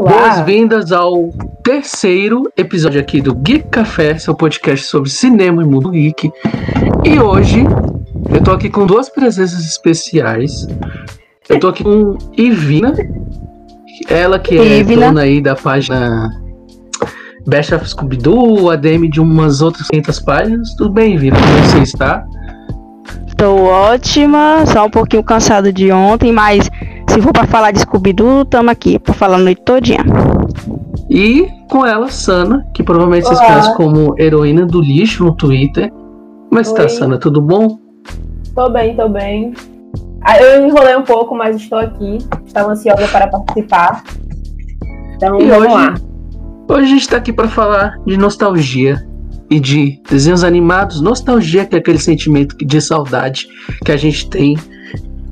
Boas-vindas ao terceiro episódio aqui do Geek Café, seu podcast sobre cinema e mundo geek. E hoje eu tô aqui com duas presenças especiais. Eu tô aqui com Ivina, ela que é Ivina. dona aí da página Best of Scooby-Doo, ADM de umas outras 500 páginas. Tudo bem, Ivina? Como você está? Tô ótima, só um pouquinho cansado de ontem, mas se for pra falar de Scooby-Doo, tamo aqui pra falar a noite todinha. E com ela, Sana, que provavelmente vocês conhecem como heroína do lixo no Twitter. Como está, Oi. Sana? Tudo bom? Tô bem, tô bem. Ah, Eu enrolei um pouco, mas estou aqui. Estava ansiosa para participar. Então, E vamos hoje- lá. Hoje a gente está aqui para falar de nostalgia e de desenhos animados. Nostalgia, que é aquele sentimento de saudade que a gente tem,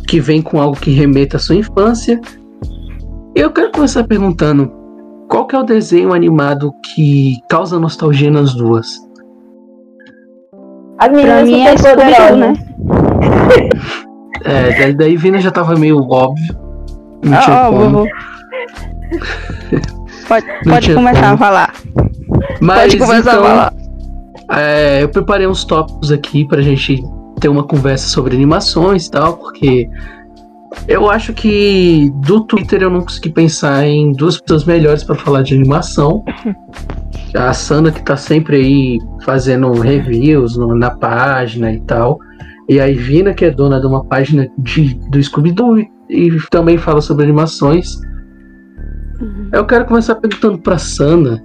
que vem com algo que remeta à sua infância. E eu quero começar perguntando: qual que é o desenho animado que causa nostalgia nas duas? As Pra meninas mim é super Scooby-Doo, poderosas. né? É, daí, daí Vina já tava meio óbvio. Não Ó, tinha ó, como. Pode, Não pode tinha começar como. a falar. Mas pode começar então, a falar. É, eu preparei uns tópicos aqui pra gente ter uma conversa sobre animações e tal, porque eu acho que do Twitter eu não consegui pensar em duas pessoas melhores pra falar de animação. A Sana que tá sempre aí fazendo reviews no- na página e tal. E a Ivina, que é dona de uma página de, do Scooby-Doo e, e também fala sobre animações. Eu quero começar perguntando pra Sana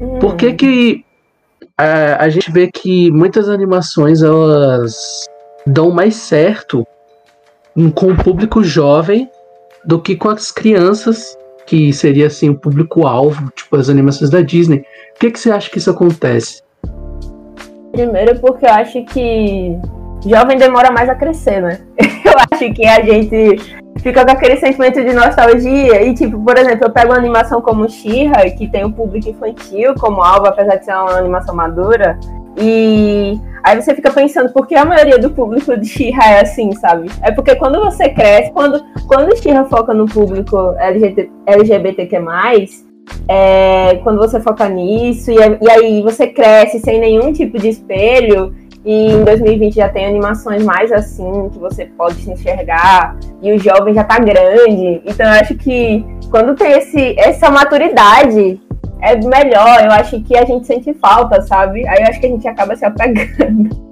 Hum, por que que a, a gente vê que muitas animações elas dão mais certo com o público jovem do que com as crianças, que seria assim o público-alvo, tipo as animações da Disney. Por que, que você acha que isso acontece? Primeiro porque eu acho que jovem demora mais a crescer, né? Eu acho que a gente fica com aquele sentimento de nostalgia e, tipo, por exemplo, eu pego uma animação como She-Ra, que tem um público infantil como alvo, apesar de ser uma animação madura, e aí você fica pensando, por que a maioria do público de She-Ra é assim, sabe? É porque quando você cresce, quando, quando She-Ra foca no público LGBT, LGBTQ+, é, quando você foca nisso, e, e aí você cresce sem nenhum tipo de espelho, e em 2020 já tem animações mais assim, que você pode se enxergar, e o jovem já tá grande. Então eu acho que quando tem esse, essa maturidade, é melhor. Eu acho que a gente sente falta, sabe? Aí eu acho que a gente acaba se apegando.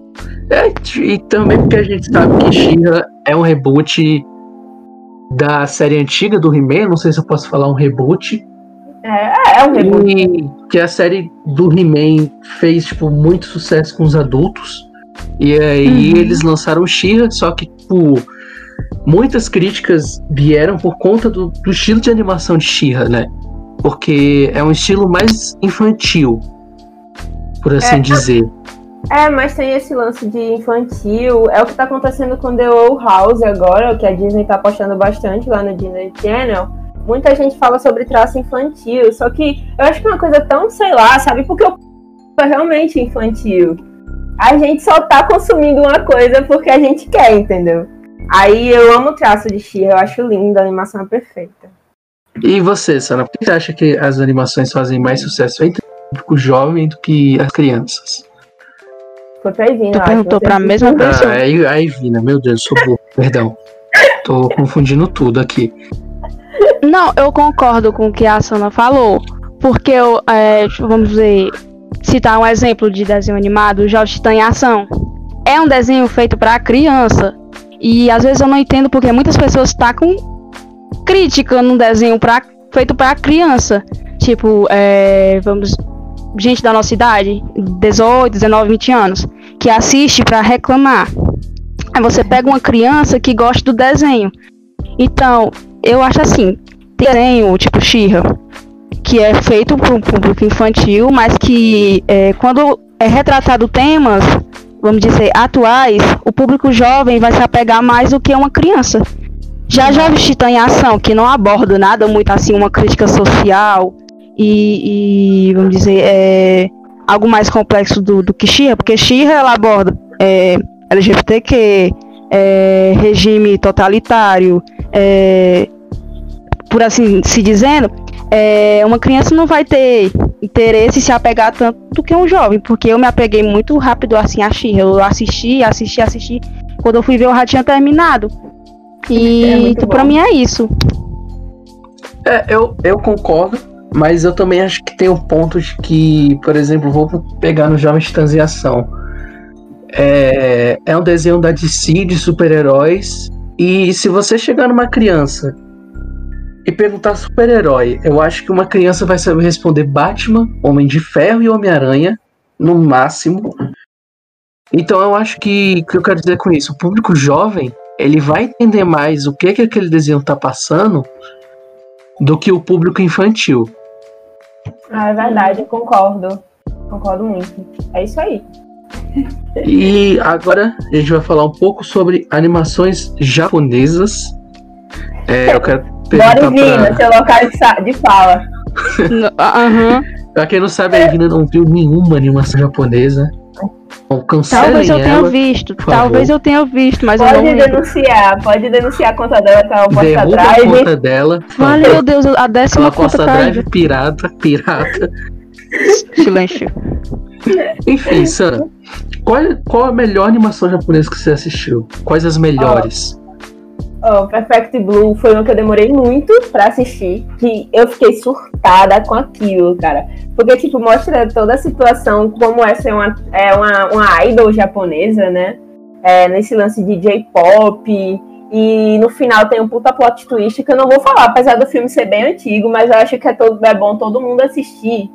É, e também porque a gente sabe que She-Ra é um reboot da série antiga do He-Man, não sei se eu posso falar um reboot, É, é um reboot. Que a série do He-Man fez, tipo, muito sucesso com os adultos. E aí Uhum. eles lançaram o She-Ra, só que, tipo, muitas críticas vieram por conta do, do estilo de animação de She-Ra, né? Porque é um estilo mais infantil, por assim É. dizer. É, mas tem esse lance de infantil. É o que tá acontecendo com The Old House agora, que a Disney tá apostando bastante lá no Disney Channel. Muita gente fala sobre traço infantil, só que eu acho que é uma coisa tão, sei lá, sabe? Porque o é realmente infantil. A gente só tá consumindo uma coisa porque a gente quer, entendeu? Aí eu amo o traço de She, eu acho lindo, a animação é perfeita. E você, Sana, por que você acha que as animações fazem mais sucesso entre o público jovem do que as crianças? Foi pra Ivina, Tu eu acho. perguntou pra disse- mesma pessoa. Ah, aí, aí, Vina, meu Deus, sou burro, perdão. Tô confundindo tudo aqui. Não, eu concordo com o que a Sana falou. Porque eu, é, vamos dizer, citar um exemplo de desenho animado, Jovem Titã em Ação. É um desenho feito pra criança. E às vezes eu não entendo porque muitas pessoas tacam crítica num desenho pra, feito pra criança. Tipo, é, vamos. Gente da nossa idade, 18, 19, 20 anos, que assiste pra reclamar. Aí você pega uma criança que gosta do desenho. Então, eu acho assim, tem desenho tipo She-Ra, que é feito para um público infantil, mas que é, quando é retratado temas, vamos dizer, atuais, o público jovem vai se apegar mais do que uma criança. Já Jovem Titã em Ação, que não aborda nada muito assim, uma crítica social e, e, vamos dizer, é, algo mais complexo do, do que She-Ra, porque She-Ra ela aborda é, LGBTQ, é, regime totalitário, é, por assim se dizendo, é, uma criança não vai ter interesse em se apegar tanto do que um jovem, porque eu me apeguei muito rápido assim a. Eu assisti, assisti, assisti. Quando eu fui ver, eu já tinha terminado. E é para mim é isso. É, eu, eu concordo, mas eu também acho que tem um ponto de que, por exemplo, vou pegar no Jovem Titãs em Ação. É, é um desenho da DC de super-heróis. E se você chegar numa criança e perguntar super-herói, eu acho que uma criança vai saber responder Batman, Homem de Ferro e Homem-Aranha, no máximo. Então eu acho que o que eu quero dizer com isso, o público jovem, ele vai entender mais o que que aquele desenho tá passando do que o público infantil. Ah, é verdade, eu concordo. Concordo muito. É isso aí. E agora a gente vai falar um pouco sobre animações japonesas. É, eu quero Bora Vina, pra... seu local de fala. Aham. Pra quem não sabe, a Vina não viu nenhuma animação japonesa. Bom, talvez eu tenha ela, visto, talvez eu tenha visto, mas pode eu não denunciar, pode denunciar a conta dela que ela posta Derruba drive. a conta dela. Vale, meu Deus, a décima ela conta drive pirata, pirata. Silêncio. Enfim, Sam, qual, qual a melhor animação japonesa que você assistiu? Quais as melhores? Oh, Perfect Blue foi uma que eu demorei muito pra assistir, que eu fiquei surtada com aquilo, cara. Porque, tipo, mostra toda a situação, como essa é uma, é uma, uma idol japonesa, né? É, nesse lance de J-pop. E no final tem um puta plot twist que eu não vou falar, apesar do filme ser bem antigo, mas eu acho que é, todo, é bom todo mundo assistir.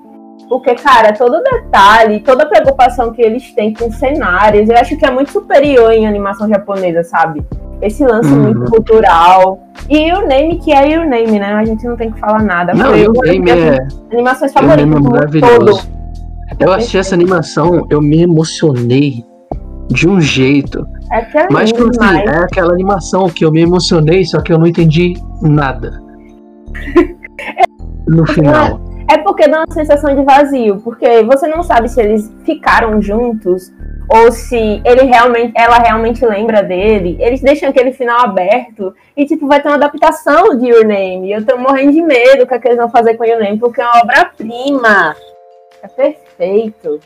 Porque, cara, todo detalhe, toda preocupação que eles têm com cenários, eu acho que é muito superior em animação japonesa, sabe? Esse lance uhum. muito cultural. E Your Name, que é Your Name, né? A gente não tem que falar nada. Não, Your Name é. Animações favoritas. É maravilhoso. Eu achei essa animação, eu me emocionei de um jeito. É que é Mas, assim, é aquela animação que eu me emocionei, só que eu não entendi nada. no final. É porque dá uma sensação de vazio, porque você não sabe se eles ficaram juntos ou se ele realmente, ela realmente lembra dele. Eles deixam aquele final aberto e tipo vai ter uma adaptação de Your Name. Eu tô morrendo de medo com o que eles vão fazer com Your Name, porque é uma obra-prima. É perfeito.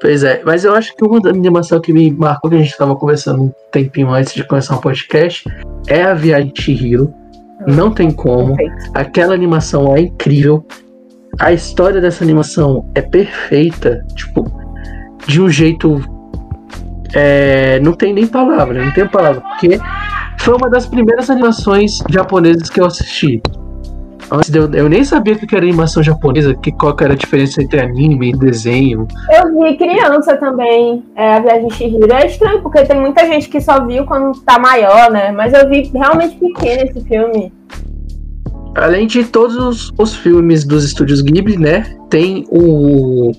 Pois é, mas eu acho que uma da animação que me marcou, que a gente estava conversando um tempinho antes de começar o um podcast, é a Viagem de Chihiro. Hum, Não tem como. Perfeito. Aquela animação é incrível. A história dessa animação é perfeita. Tipo, de um jeito. É, não tem nem palavra, não tem palavra, porque foi uma das primeiras animações japonesas que eu assisti. Antes de eu, eu nem sabia o que era animação japonesa, que, qual que era a diferença entre anime e desenho. Eu vi criança também, é, a Viagem Chihiro. É estranho, porque tem muita gente que só viu quando tá maior, né? Mas eu vi realmente pequeno esse filme. Além de todos os, os filmes dos estúdios Ghibli, né? Tem o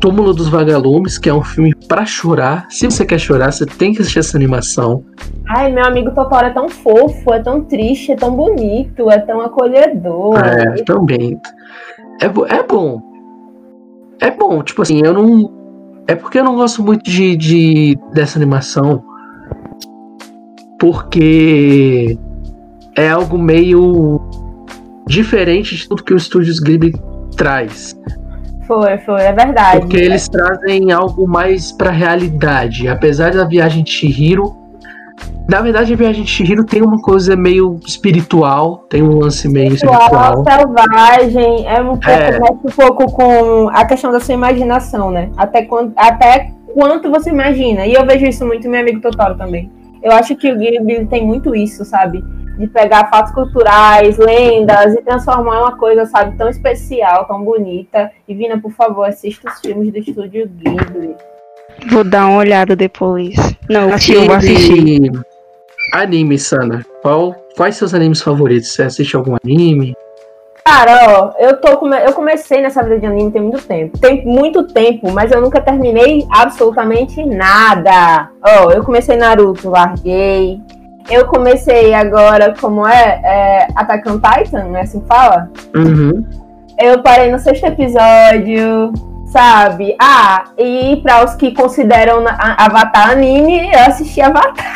Túmulo dos Vagalumes, que é um filme para chorar. Se você quer chorar, você tem que assistir essa animação. Ai, meu amigo Totoro é tão fofo, é tão triste, é tão bonito, é tão acolhedor. É, também. É, é bom. É bom, tipo assim, eu não. É porque eu não gosto muito de, de dessa animação. Porque é algo meio diferente de tudo que o Estúdios Ghibli traz. Foi, foi, é verdade. Porque eles trazem algo mais pra realidade. Apesar da viagem de Shihiro. Na verdade, a viagem de Shihiro tem uma coisa meio espiritual, tem um lance meio espiritual. selvagem, é um pouco, é. um pouco com a questão da sua imaginação, né? Até, quando, até quanto você imagina. E eu vejo isso muito no meu amigo Totoro também. Eu acho que o Ghibli tem muito isso, sabe? De pegar fatos culturais, lendas e transformar uma coisa, sabe, tão especial, tão bonita. E Vina, por favor, assista os filmes do estúdio Ghibli. Vou dar uma olhada depois. Não, eu vou assistir. Anime, Sana. Qual, quais seus animes favoritos? Você assiste algum anime? Cara, ó, eu, tô come... eu comecei nessa vida de anime tem muito tempo. Tem muito tempo, mas eu nunca terminei absolutamente nada. Ó, eu comecei Naruto, larguei. Eu comecei agora, como é, é Attack on Titan, não é assim que fala? Uhum. Eu parei no sexto episódio, sabe? Ah, e para os que consideram Avatar anime, eu assisti Avatar.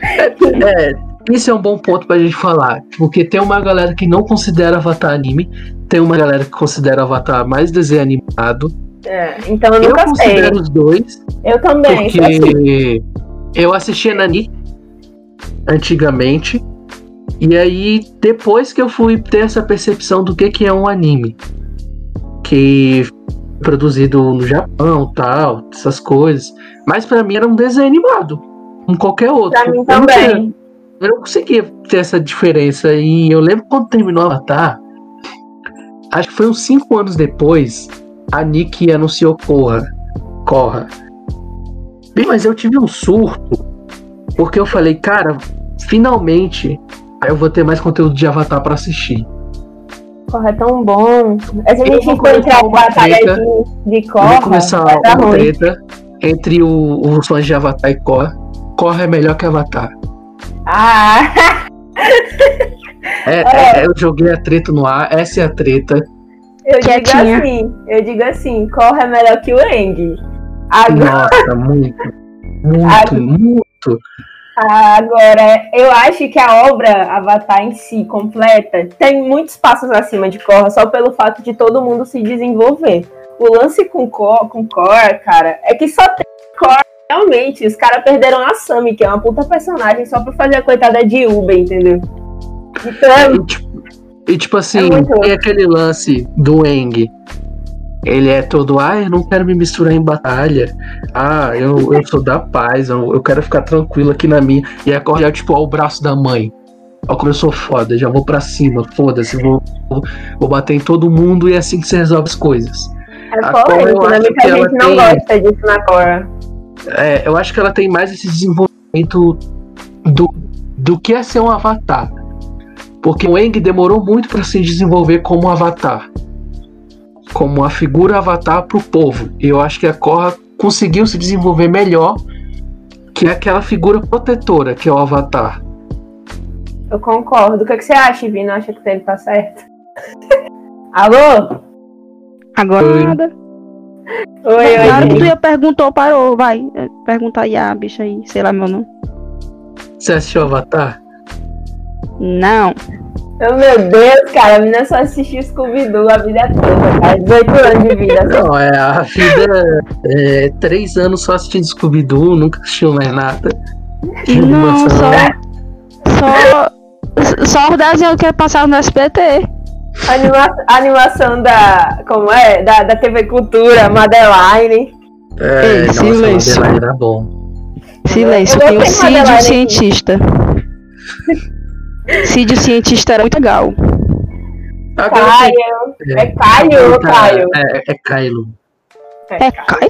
É, isso é um bom ponto pra gente falar. Porque tem uma galera que não considera Avatar anime, tem uma galera que considera Avatar mais desenho animado. É, então eu Eu nunca sei. considero os dois, Eu também. porque eu assistia Nani antigamente. E aí, depois que eu fui ter essa percepção do que, que é um anime, que é produzido no Japão, tal, essas coisas. Mas pra mim era um desenho animado, como qualquer outro. pra mim Eu não tinha- também. eu não conseguia ter essa diferença. E eu lembro quando terminou Avatar, acho que foi uns 5 anos depois, a Nick anunciou Corra. Corra. Bem, mas eu tive um surto, porque eu falei, cara, finalmente eu vou ter mais conteúdo de Avatar pra assistir. Corra é tão bom. Se a Eu gente em uma batalha treta. de, de Eu Corra, vou começar uma ruim. treta entre o- os fãs de Avatar e Korra. Korra é melhor que Avatar. Ah, É, é, eu joguei a treta no ar, essa é a treta. eu Quietinha. digo assim, eu digo assim, Corra é melhor que o Eng. Agora, Nossa, muito. Muito, Agora- muito. Agora, eu acho que a obra Avatar em si, completa, tem muitos passos acima de Korra, só pelo fato de todo mundo se desenvolver. O lance com, Cor, com Korra, cara, é que só tem Korra realmente. Os caras perderam a Sami, que é uma puta personagem, só pra fazer a coitada de Uber, entendeu? Então, E tipo, e, tipo assim, É tem aquele lance do Eng. Ele é todo, ah, eu não quero me misturar em batalha. Ah, eu, eu sou da paz, eu, eu quero ficar tranquilo aqui na minha. E a Korra é tipo, ó, o braço da mãe. Ó, como eu sou foda, já vou pra cima, foda-se, vou, vou, vou bater em todo mundo e é assim que você resolve as coisas. é a polêmico, eu né? Muita gente não tem- gosta disso na Korra. É, eu acho que ela tem mais esse desenvolvimento do, do que é ser um avatar. Porque o Eng demorou muito para se desenvolver como um avatar. Como uma figura avatar pro povo. E eu acho que a Korra conseguiu se desenvolver melhor que aquela figura protetora que é o avatar. Eu concordo. O que, que você acha, Vino? Acha que ele tá certo? Alô? Agora Oi. nada. Oi, oi, Claro que tu ia perguntou, parou, vai. É, Pergunta aí a bicha aí, sei lá meu nome. Você assistiu Avatar? Não. Oh, meu Deus, cara, a menina só assistiu Scooby-Doo a vida toda, cara. 18 anos de vida. só. Não, é a vida. É, três anos só assistindo Scooby-Doo, nunca assistiu mais nada. Não, só. Só. Só os desenhos que passavam no SBT. Anima- animação da. Como é? Da, da TV Cultura, Madeline. É, Ei, nossa, silêncio. Madeline era bom. Silêncio, Eu tem o Cid, o aqui. cientista. Cid, o cientista era muito legal. Agora Caio. É Caio ou aproveitar- Caio? É, é Kylo. É, cai.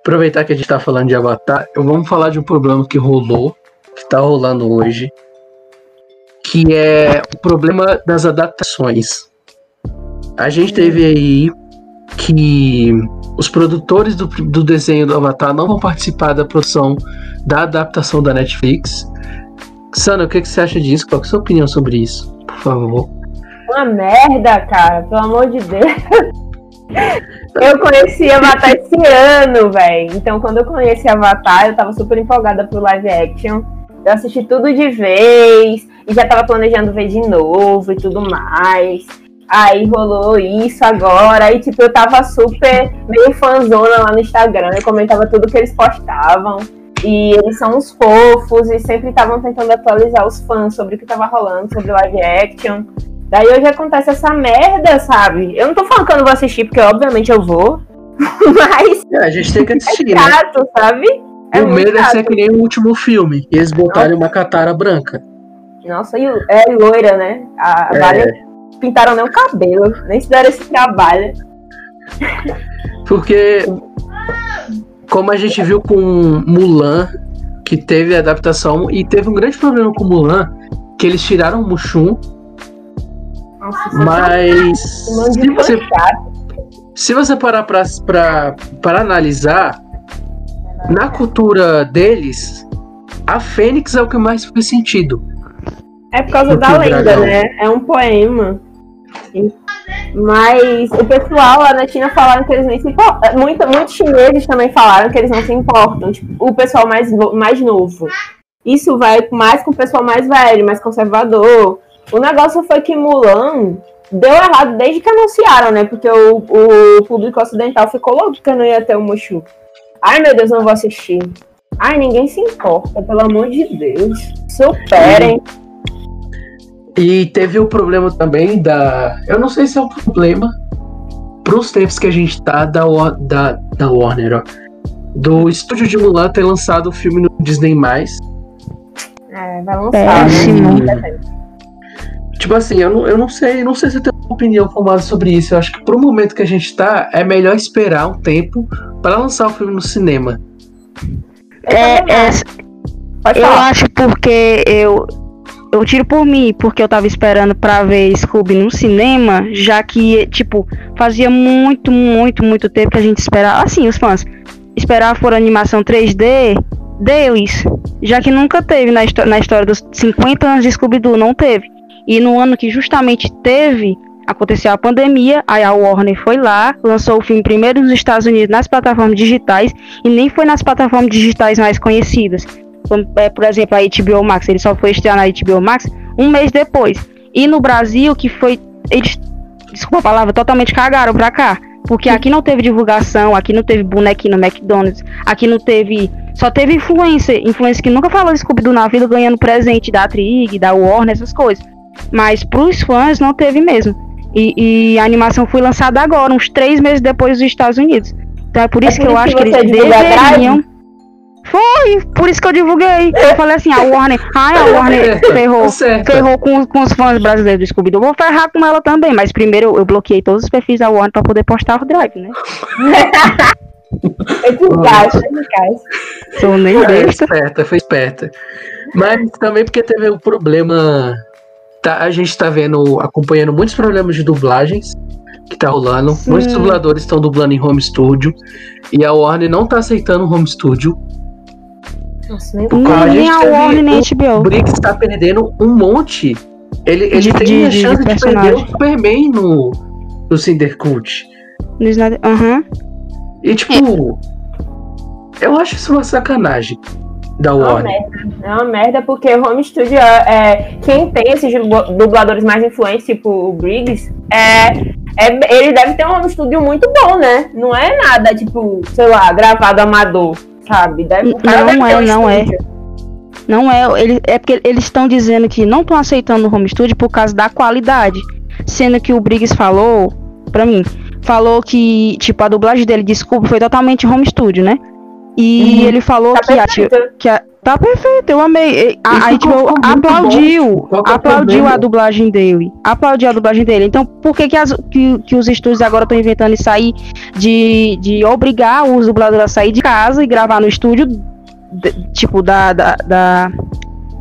Aproveitar que a gente tá falando de Avatar, eu vamos falar de um problema que rolou, que tá rolando hoje, que é o problema das adaptações. A gente teve aí que os produtores do, do desenho do Avatar não vão participar da produção da adaptação da Netflix. Sana, o que, que você acha disso? Qual que é a sua opinião sobre isso? Por favor. Uma merda, cara, pelo amor de Deus. Eu conheci Avatar esse ano, velho. Então, quando eu conheci Avatar, eu tava super empolgada pro live action. Eu assisti tudo de vez e já tava planejando ver de novo e tudo mais. Aí rolou isso agora. Aí, tipo, eu tava super meio fanzona lá no Instagram. Eu comentava tudo que eles postavam. E eles são uns fofos e sempre estavam tentando atualizar os fãs sobre o que tava rolando, sobre live action. Daí hoje acontece essa merda, sabe? Eu não tô falando que eu não vou assistir, porque obviamente eu vou. Mas É, a gente tem que é assistir, né? chato, sabe? É o medo é chato. ser que nem o último filme, que eles botarem uma catara branca. Nossa, e é loira, né? A É. Vale pintaram nem o cabelo, nem se deram esse trabalho. Porque, como a gente viu com Mulan, que teve a adaptação, e teve um grande problema com Mulan, que eles tiraram o Mushu, Nossa, isso mas se você, se você parar pra, pra, pra analisar, na cultura deles, a Fênix é o que mais faz sentido. É por causa Do da lenda, né? É um poema. Mas o pessoal lá na China falaram que eles nem se importam. Muito, muitos chineses também falaram que eles não se importam. Tipo, o pessoal mais, mais novo. isso vai mais com o pessoal mais velho, mais conservador. O negócio foi que Mulan deu errado desde que anunciaram, né? Porque o, o público ocidental ficou louco que não ia ter o Mushu. Ai, meu Deus, não vou assistir. Ai, ninguém se importa, pelo amor de Deus. Superem. E teve o problema também da. Eu não sei se é um problema para os tempos que a gente tá da, da, da Warner, ó. Do estúdio de Mulan ter lançado o filme no Disney. É, vai lançar. Né? Tipo assim, eu não, eu não sei, não sei se eu tenho uma opinião formada sobre isso. Eu acho que pro momento que a gente tá, é melhor esperar um tempo para lançar o filme no cinema. É, é eu acho porque eu eu tiro por mim, porque eu tava esperando pra ver Scooby no cinema, já que, tipo, fazia muito, muito, muito tempo que a gente esperava. Assim, os fãs esperavam por animação 3D deles, já que nunca teve na, na história dos 50 anos de Scooby-Doo, não teve. E no ano que justamente teve, aconteceu a pandemia, aí a Warner foi lá, lançou o filme primeiro nos Estados Unidos nas plataformas digitais e nem foi nas plataformas digitais mais conhecidas. É, por exemplo, a HBO Max, ele só foi estrear na HBO Max um mês depois. E no Brasil, que foi. Eles, desculpa a palavra, totalmente cagaram pra cá. Porque aqui não teve divulgação, aqui não teve bonequinho no McDonald's, aqui não teve. Só teve influência, influência que nunca falou Scooby-Doo na vida ganhando presente da Trig, da Warner, essas coisas. Mas pros fãs não teve mesmo. E, e, a animação foi lançada agora, uns três meses depois dos Estados Unidos. Então é por isso é por que eu acho que eles deveriam. Foi, por isso que eu divulguei. Eu falei assim, a Warner, ai, a Warner ferrou, ferrou com, com os fãs brasileiros do Scooby-Doo. Vou ferrar com ela também, mas primeiro eu, bloqueei todos os perfis da Warner pra poder postar o drive, né? é eficaz, é. Sou nem foi besta. esperta, foi esperta. Mas também porque teve o um problema. Tá, a gente tá vendo, acompanhando muitos problemas de dublagens que tá rolando. Sim. Muitos dubladores estão dublando em home studio. E a Warner não tá aceitando o home studio. Nossa, nem, nem a, a Warner nem a HBO. O Briggs está perdendo um monte. Ele, ele de, tem de, a chance de, de perder o Superman no, no Cindercult. Aham. Uhum. E tipo, eu acho isso uma sacanagem da Warner. É uma merda, é uma merda porque o Home Studio é, quem tem esses dubladores mais influentes, tipo o Briggs, é, é, ele deve ter um home studio muito bom, né? Não é nada, tipo, sei lá, gravado amador sabe? Deve, não é, não é. Não é, ele, é porque eles estão dizendo que não estão aceitando o home studio por causa da qualidade. Sendo que o Briggs falou, pra mim, falou que, tipo, a dublagem dele, desculpa, foi totalmente home studio, né? E uhum. ele falou tá que, a, que a, Tá perfeito, eu amei. A, a HBO aplaudiu, aplaudiu a dublagem dele. Aplaudiu a dublagem dele. Então, por que, que, as, que, que os estúdios agora estão inventando isso aí de, de obrigar os dubladores a sair de casa e gravar no estúdio, de, tipo, da, da, da,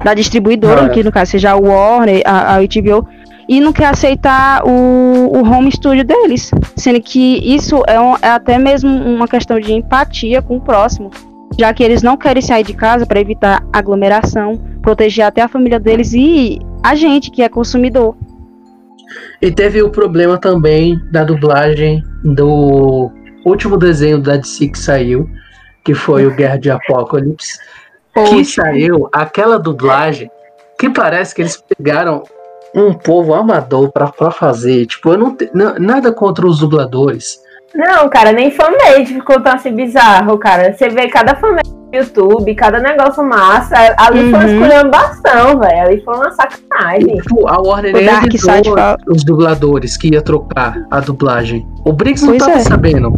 da distribuidora, é. que no caso seja a Warner, a, a HBO, e não quer aceitar o, o home studio deles. Sendo que isso é, um, é até mesmo uma questão de empatia com o próximo já que eles não querem sair de casa para evitar aglomeração, proteger até a família deles e a gente que é consumidor. E teve o problema também da dublagem do último desenho da DC que saiu, que foi o Guerra de Apocalipse, que saiu aquela dublagem que parece que eles pegaram um povo amador para fazer. Tipo, eu não tenho nada contra os dubladores. Não, cara, nem fanmade ficou tão assim bizarro, cara. Você vê cada fanmade no YouTube, cada negócio massa. Ali uhum. foi uma esculhambação, velho. Ali foi uma sacanagem. Tipo, a Warner nem avisou os dubladores que ia trocar a dublagem. O Briggs não tava é. sabendo.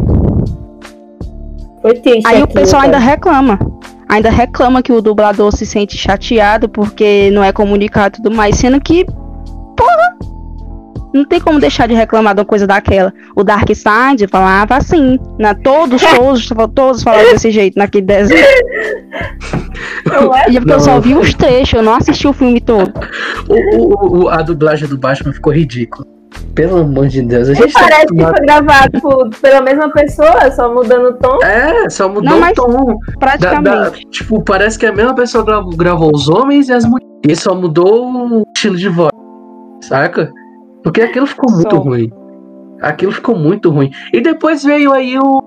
Foi triste Aí aqui, o pessoal cara. ainda reclama. Ainda reclama que o dublador se sente chateado porque não é comunicado e tudo mais, sendo que, porra, não tem como deixar de reclamar de uma coisa daquela. O Dark Side falava assim, na né? todos, todos, todos falavam desse jeito naquele desenho. É? E porque eu só vi os trechos, eu não assisti o filme todo. O, o, a dublagem do Batman ficou ridícula. Pelo amor de Deus. A gente tá parece que foi gravado por, pela mesma pessoa, só mudando o tom. É, só mudou não, o tom. Praticamente. Da, da, tipo, parece que a mesma pessoa gravou, gravou os homens e as mulheres. E só mudou o estilo de voz. Saca? Porque aquilo ficou muito ruim. Aquilo ficou muito ruim. E depois veio aí o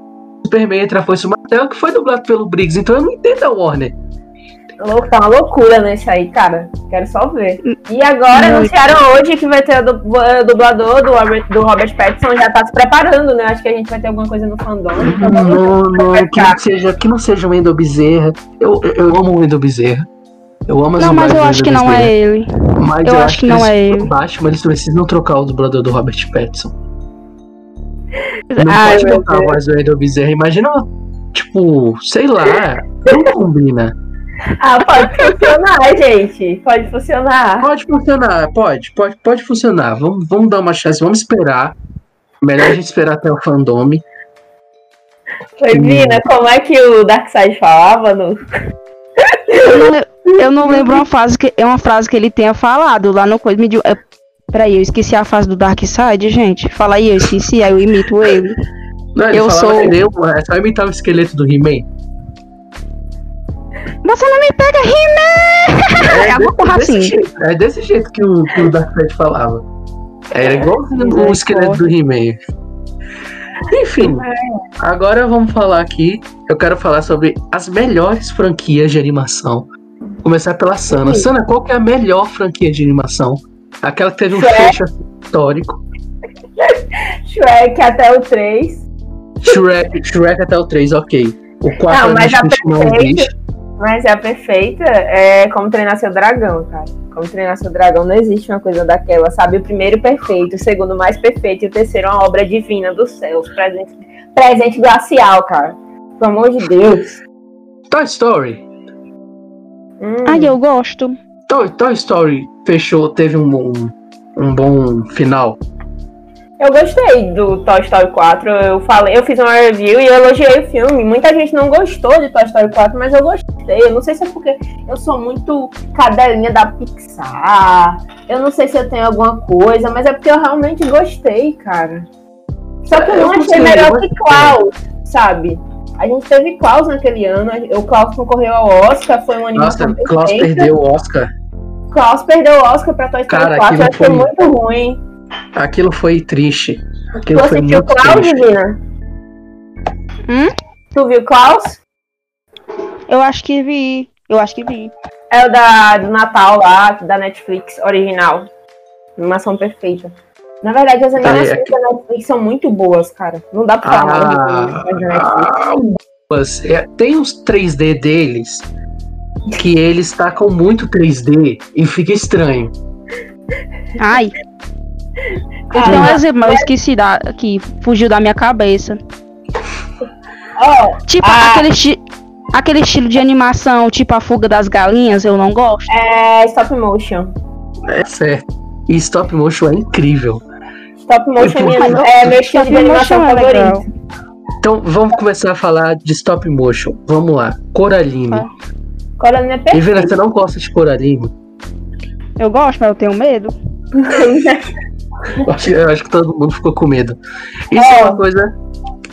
Superman Entra Foi o Martelo, que foi dublado pelo Briggs. Então eu não entendo a Warner. Louco, tá uma loucura nesse aí, cara. Quero só ver. E agora Muito. anunciaram hoje que vai ter o du- o dublador do Robert, do Robert Pattinson, já tá se preparando, né? Acho que a gente vai ter alguma coisa no fandom. Então Não, não, que não seja, que não seja o Wendel Bezerra. Eu, eu, eu amo o Wendel Bezerra. Eu amo as Não, mas eu acho que não é ele. Mas eu acho que não é ele. Baixo, mas eles precisam trocar o dublador do Robert Pattinson. Não Ai, pode botar a voz do Wendel Bezerra. Imagina, tipo, sei lá, não combina. Ah, pode funcionar, gente. Pode funcionar. Pode funcionar, pode, pode, pode funcionar. Vamos, vamos dar uma chance, vamos esperar. Melhor a gente esperar até o fandom. Oi, Vina, como é que o Darkseid falava no. Eu, não, le- eu não lembro uma frase que é uma frase que ele tenha falado lá no coisa. Me diu- é, peraí, eu esqueci a frase do Dark Side, gente. Fala aí, eu esqueci, aí eu imito ele. Não, ele Eu sou- um- é só imitar o esqueleto do He-Man. Você não me pega, He-Man! É uma porra desse assim. jeito, é desse jeito que o, que o Darkseid falava. Era igualzinho o esqueleto do He-Man. Enfim, agora vamos falar aqui. Eu quero falar sobre as melhores franquias de animação. Começar pela Sana. Sim. Sana, qual que é a melhor franquia de animação? Aquela que teve um Shrek. fecho histórico. Shrek até o 3. Shrek, Shrek até o 3, ok. O 4 Não, a mas a perfeita-. Mas a perfeita é como treinar seu dragão, cara. Como treinar seu dragão não existe uma coisa daquela, sabe? O primeiro perfeito, o segundo mais perfeito e o terceiro uma obra divina dos céus. Presente, presente glacial, cara. Pelo amor de Deus. Toy Story. Hum. Ai, eu gosto. Toy, Toy Story fechou, teve um, um, um bom final. Eu gostei do Toy Story 4. Eu falei, eu fiz uma review e elogiei o filme. Muita gente não gostou de Toy Story 4, mas eu gostei. Eu não sei se é porque eu sou muito cadelinha da Pixar. Eu não sei se eu tenho alguma coisa, mas é porque eu realmente gostei, cara. Só que eu Eu não achei gostei, melhor que. Klaus, sabe? A gente teve Klaus naquele ano, o Klaus concorreu ao Oscar, foi Nossa, animação Klaus perfeita. perdeu o Oscar. Klaus perdeu o Oscar pra Toy Story Cara, 4, eu aquilo achei foi- muito ruim. Aquilo foi triste. Aquilo Tu foi assistiu muito Klaus, triste. Divina? Hum? Tu viu Klaus? Eu acho que vi. Eu acho que vi. É o da, do Natal lá, da Netflix, original. Animação perfeita. Na verdade, as animações é da Netflix são muito boas, cara. Não dá pra falar Ah, animações Netflix. ah, mas, é, tem uns 3D deles que eles tacam muito 3D e fica estranho. Ai. Eu tenho um exemplo, eu esqueci da, que fugiu da minha cabeça. Ó, Tipo, Ah. aquele, esti- aquele estilo de animação, tipo a fuga das galinhas, eu não gosto. é stop motion. É certo. E stop motion é incrível. Stop motion é, é meu estilo stop de animação motion é legal. favorito. Então vamos começar a falar de stop motion. Vamos lá. Coraline. Ah. Coraline é perfeito. Vina, você não gosta de Coraline? Eu gosto, mas eu tenho medo. Eu acho, eu acho que todo mundo ficou com medo. Isso é, É. uma coisa.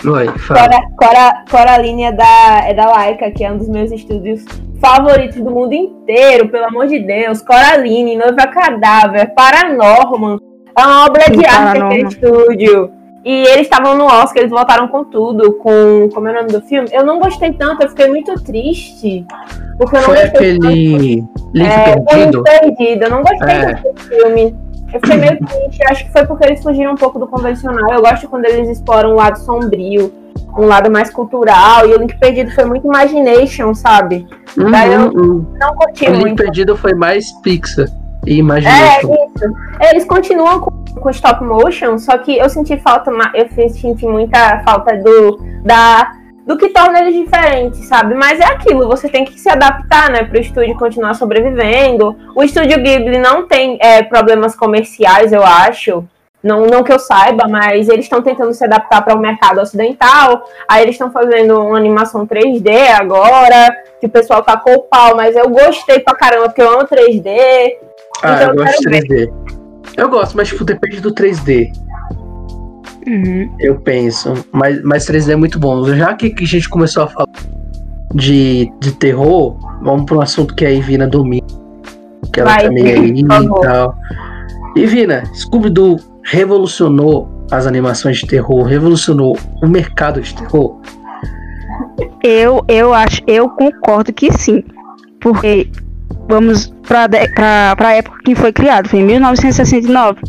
Oi, fala. Cora, Cora, Coraline é da, é da Laika, que é um dos meus estúdios favoritos do mundo inteiro, pelo amor de Deus. Coraline, Noiva Cadáver, Paranorman. É uma obra de Sim, arte aquele estúdio. E eles estavam no Oscar, eles voltaram com tudo, com. Como é o nome do filme? Eu não gostei tanto, eu fiquei muito triste. Porque eu não Foi gostei aquele Link é, Perdido? perdido. Eu não gostei É. tanto desse filme. Eu fiquei meio triste. Acho que foi porque eles fugiram um pouco do convencional. Eu gosto quando eles exploram um lado sombrio, um lado mais cultural. E o Link Perdido foi muito imagination, sabe? Uhum, Daí eu- uhum. Não curti O Link muito. Perdido foi mais Pixar e É, Imagination. isso. Eles continuam com, com stop motion, só que eu senti falta, eu senti muita falta do, da, do que torna eles diferentes, sabe? Mas é aquilo, você tem que se adaptar, né, pro estúdio continuar sobrevivendo. O estúdio Ghibli não tem é, problemas comerciais, eu acho. Não, não que eu saiba, mas eles estão tentando se adaptar para o mercado ocidental. Aí eles estão fazendo uma animação 3D agora, que o pessoal tacou o pau, mas eu gostei pra caramba, porque eu amo 3D. Ah, Então eu eu gosto de quero 3D. Eu gosto, mas tipo, depende do 3D. Uhum. Eu penso. Mas, mas 3D é muito bom. Já que, que a gente começou a falar de, de terror, vamos para um assunto que a Ivina domina. Que ela Vai, aí por favor. e tal. Ivina, Scooby-Doo revolucionou as animações de terror, revolucionou o mercado de terror. Eu, eu acho, eu concordo que sim. Porque vamos para a época que foi criado, foi em 1969.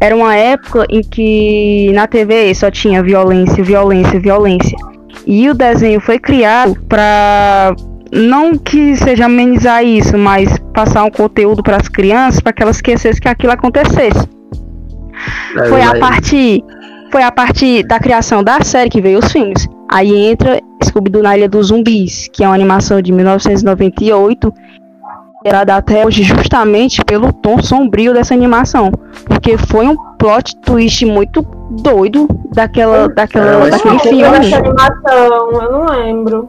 Era uma época em que na TV só tinha violência, violência, violência. E o desenho foi criado para não que seja amenizar isso, mas passar um conteúdo para as crianças para que elas esquecessem que aquilo acontecesse. É, foi a partir foi a partir da criação da série que veio os filmes. Aí entra Scooby-Doo na Ilha dos Zumbis, que é uma animação de 1998 considerada até hoje justamente pelo tom sombrio dessa animação, porque foi um plot twist muito doido daquela, daquela, é, daquele filme. Essa animação, eu não lembro.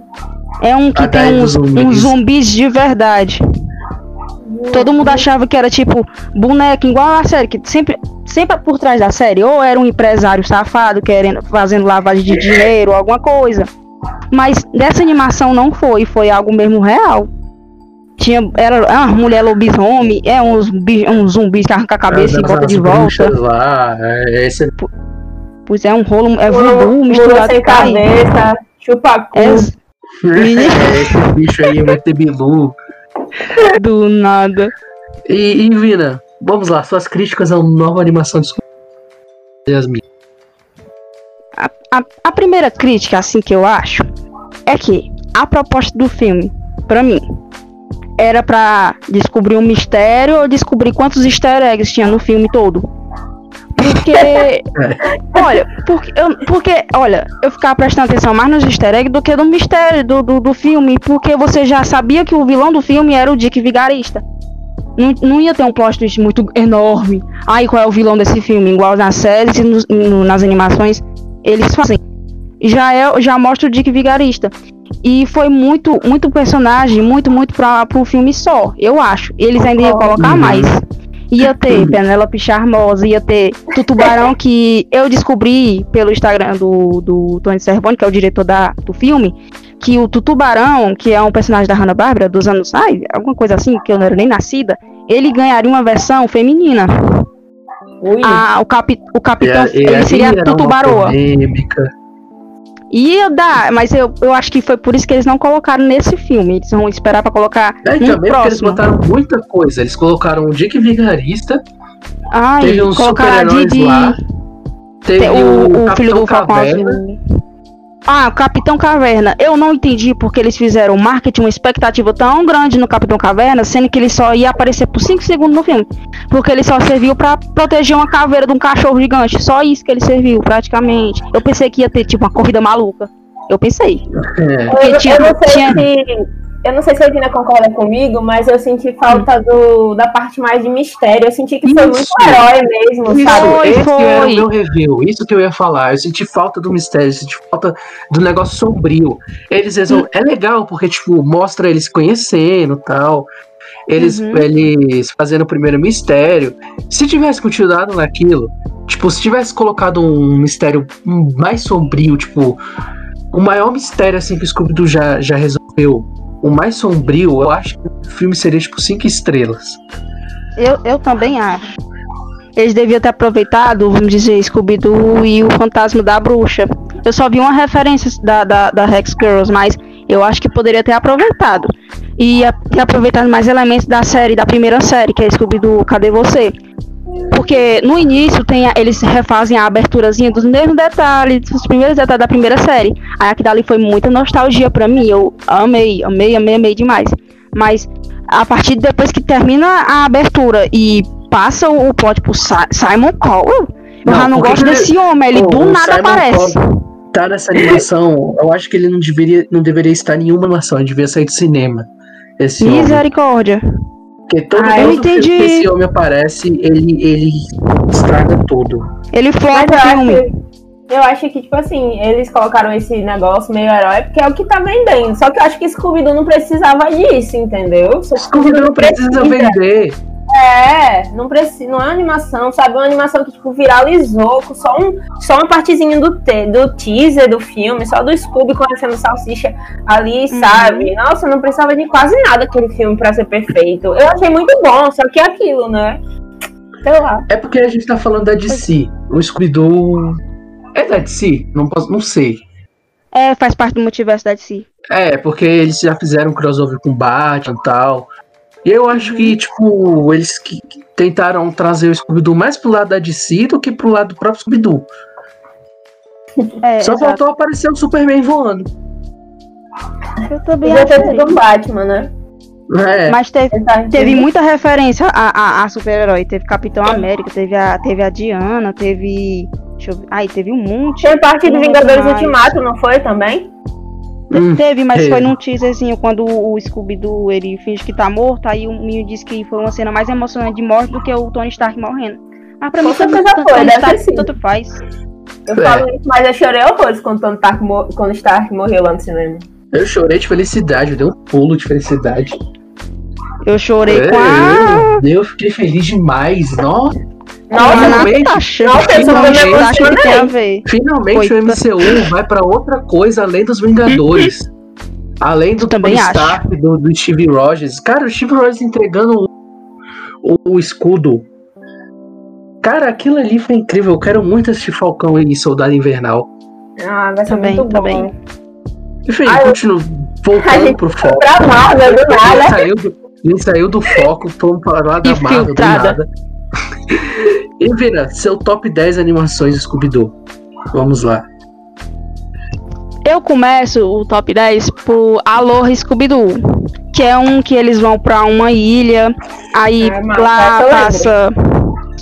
É um que tem uns, uns zumbis de verdade. Todo mundo achava que era tipo boneco, igual a série, que sempre, sempre por trás da série, ou era um empresário safado querendo, fazendo lavagem de dinheiro, alguma coisa. Mas dessa animação não foi, foi algo mesmo real. Tinha, era uma mulher lobisomem, é uns, uns zumbis que arranca a cabeça é, e bota de volta. Lá, é, esse... Pois é, um rolo, é voodoo misturado com cabeça, chupa cu. É, esse bicho aí, o ET Bilu. Do nada. E, e Vina, vamos lá, suas críticas à nova animação de Yasmin. A, a, a primeira crítica, assim que eu acho, é que a proposta do filme, para mim, era para descobrir um mistério ou descobrir quantos easter eggs tinha no filme todo. Porque. olha, porque, eu, porque, olha, eu ficava prestando atenção mais nos easter eggs do que no mistério do, do, do, filme. Porque você já sabia que o vilão do filme era o Dick Vigarista. Não, não ia ter um plot twist muito enorme. Aí qual é o vilão desse filme? Igual nas séries e no, no, nas animações, eles fazem. Já, é, já mostra o Dick Vigarista. E foi muito, muito personagem, muito, muito para um filme só, eu acho. Eles ainda iam colocar uhum. mais. Ia ter Penélope Charmosa, ia ter Tutubarão, que eu descobri pelo Instagram do, do Tony Cervoni, que é o diretor da, do filme, que o Tutubarão, que é um personagem da Hanna-Barbera dos anos, ai, alguma coisa assim, que eu não era nem nascida, ele ganharia uma versão feminina. Ah, o, capi, o capitão, e, e ele seria Tutubaroa. Polêmica. Ia dar, mas eu, eu acho que foi por isso que eles não colocaram nesse filme. Eles vão esperar pra colocar. É, um também porque eles botaram muita coisa. Eles colocaram o Dick Vigarista. Ai, teve uns super-heróis lá. Teve o, o, o filho do Falcão ah, Capitão Caverna. Eu não entendi porque eles fizeram marketing, uma expectativa tão grande no Capitão Caverna, sendo que ele só ia aparecer por 5 segundos no filme. Porque ele só serviu para proteger uma caveira de um cachorro gigante. Só isso que ele serviu, praticamente. Eu pensei que ia ter, tipo, uma corrida maluca. Eu pensei. É. Eu, tinha, eu não sei tinha... se eu não sei se a Dina concorda comigo, mas eu senti falta do, da parte mais de mistério. Eu senti que foi muito herói mesmo, isso, sabe? Esse foi. era o meu review, isso que eu ia falar. Eu senti falta do mistério, eu senti falta do negócio sombrio. Eles resolvem. Hum. É legal, porque, tipo, mostra eles conhecendo tal. Eles, uhum. eles fazendo o primeiro mistério. Se tivesse continuado naquilo, tipo, se tivesse colocado um mistério mais sombrio, tipo, o maior mistério assim que o Scooby-Doo já, já resolveu o mais sombrio, eu acho que o filme seria tipo cinco estrelas. Eu, eu também acho. Eles deviam ter aproveitado, vamos dizer, Scooby-Doo e o Fantasma da Bruxa. Eu só vi uma referência da, da, da Rex Girls, mas eu acho que poderia ter aproveitado. E ter aproveitado mais elementos da série, da primeira série, que é Scooby-Doo Cadê Você? Porque no início tem a, eles refazem a aberturazinha dos mesmos detalhes, dos primeiros detalhes da primeira série. Aí aqui dali foi muita nostalgia para mim. Eu amei, amei, amei, amei demais. Mas a partir de depois que termina a abertura e passa o plot pro Simon Cowell, eu já não gosto desse homem, ele do nada Simon aparece. tá nessa animação, eu acho que ele não deveria, não deveria estar em nenhuma animação, ele devia sair do cinema. Esse Misericórdia. Homem. Porque todo, ah, todo que esse homem aparece, ele, ele estraga tudo. Ele flopa o filme. eu acho que, tipo assim, eles colocaram esse negócio meio herói porque é o que tá vendendo. Só que eu acho que Scooby-Doo não precisava disso, entendeu? Scooby-Doo não precisa, precisa vender. É, não precisa, não é animação, sabe? Uma animação que tipo viralizou com só, um, só uma partezinha do, te, do teaser do filme, só do Scooby conhecendo salsicha ali, uhum. sabe? Nossa, não precisava de quase nada aquele filme para ser perfeito. Eu achei muito bom, só que é aquilo, né? Sei lá. É porque a gente tá falando da DC. O Scooby-Doo é da DC? Não posso, não sei. É, faz parte do multiverso da DC. É, porque eles já fizeram um crossover com Batman e tal. E eu acho que, tipo, eles que tentaram trazer o Scooby-Doo mais pro lado da DC do que pro lado do próprio Scooby-Doo. É, Só exato. faltou aparecer o Superman voando. Eu também sido um Batman, né? É, Mas teve, Exato. teve muita referência a, a, a super-herói. Teve Capitão América, teve a, teve a Diana, teve. Deixa eu ver. Ai, teve um monte. Tem parte de Não Vingadores mais. Ultimato, não foi também? Hum, Teve, mas teve. foi num teaserzinho, quando o Scooby-Doo ele finge que tá morto, aí o menino disse que foi uma cena mais emocionante de morte do que o Tony Stark morrendo. Mas pra Com mim, tanto, certeza tanto, foi, Tony Stark, sido. tanto faz. Eu É. falo isso, mas eu chorei horrores quando Tony Stark, mor- quando Stark morreu lá no cinema. eu chorei de felicidade, eu dei um pulo de felicidade. Eu chorei É, com a. eu, eu fiquei feliz demais. Nossa, Nossa, finalmente, tá achando nossa, eu só me finalmente, eu finalmente o. MCU vai pra outra coisa além dos Vingadores. Além do Também Tony. Stark, do, do Steve Rogers. Cara, o Steve Rogers entregando o, o, o escudo. Cara, aquilo ali foi incrível. Eu quero muito assistir Falcão e Soldado Invernal. Ah, vai ser Também, muito bom. também. Enfim, eu- continuo voltando pro foco. Pra Marvel, do Ele nada. saiu do, ele saiu do foco, fomos para lá da Marvel do nada. E Vira, seu top 10 animações de Scooby-Doo. Vamos lá. Eu começo o top 10 por Alô Scooby-Doo, que é um que eles vão pra uma ilha, aí mas lá eu passa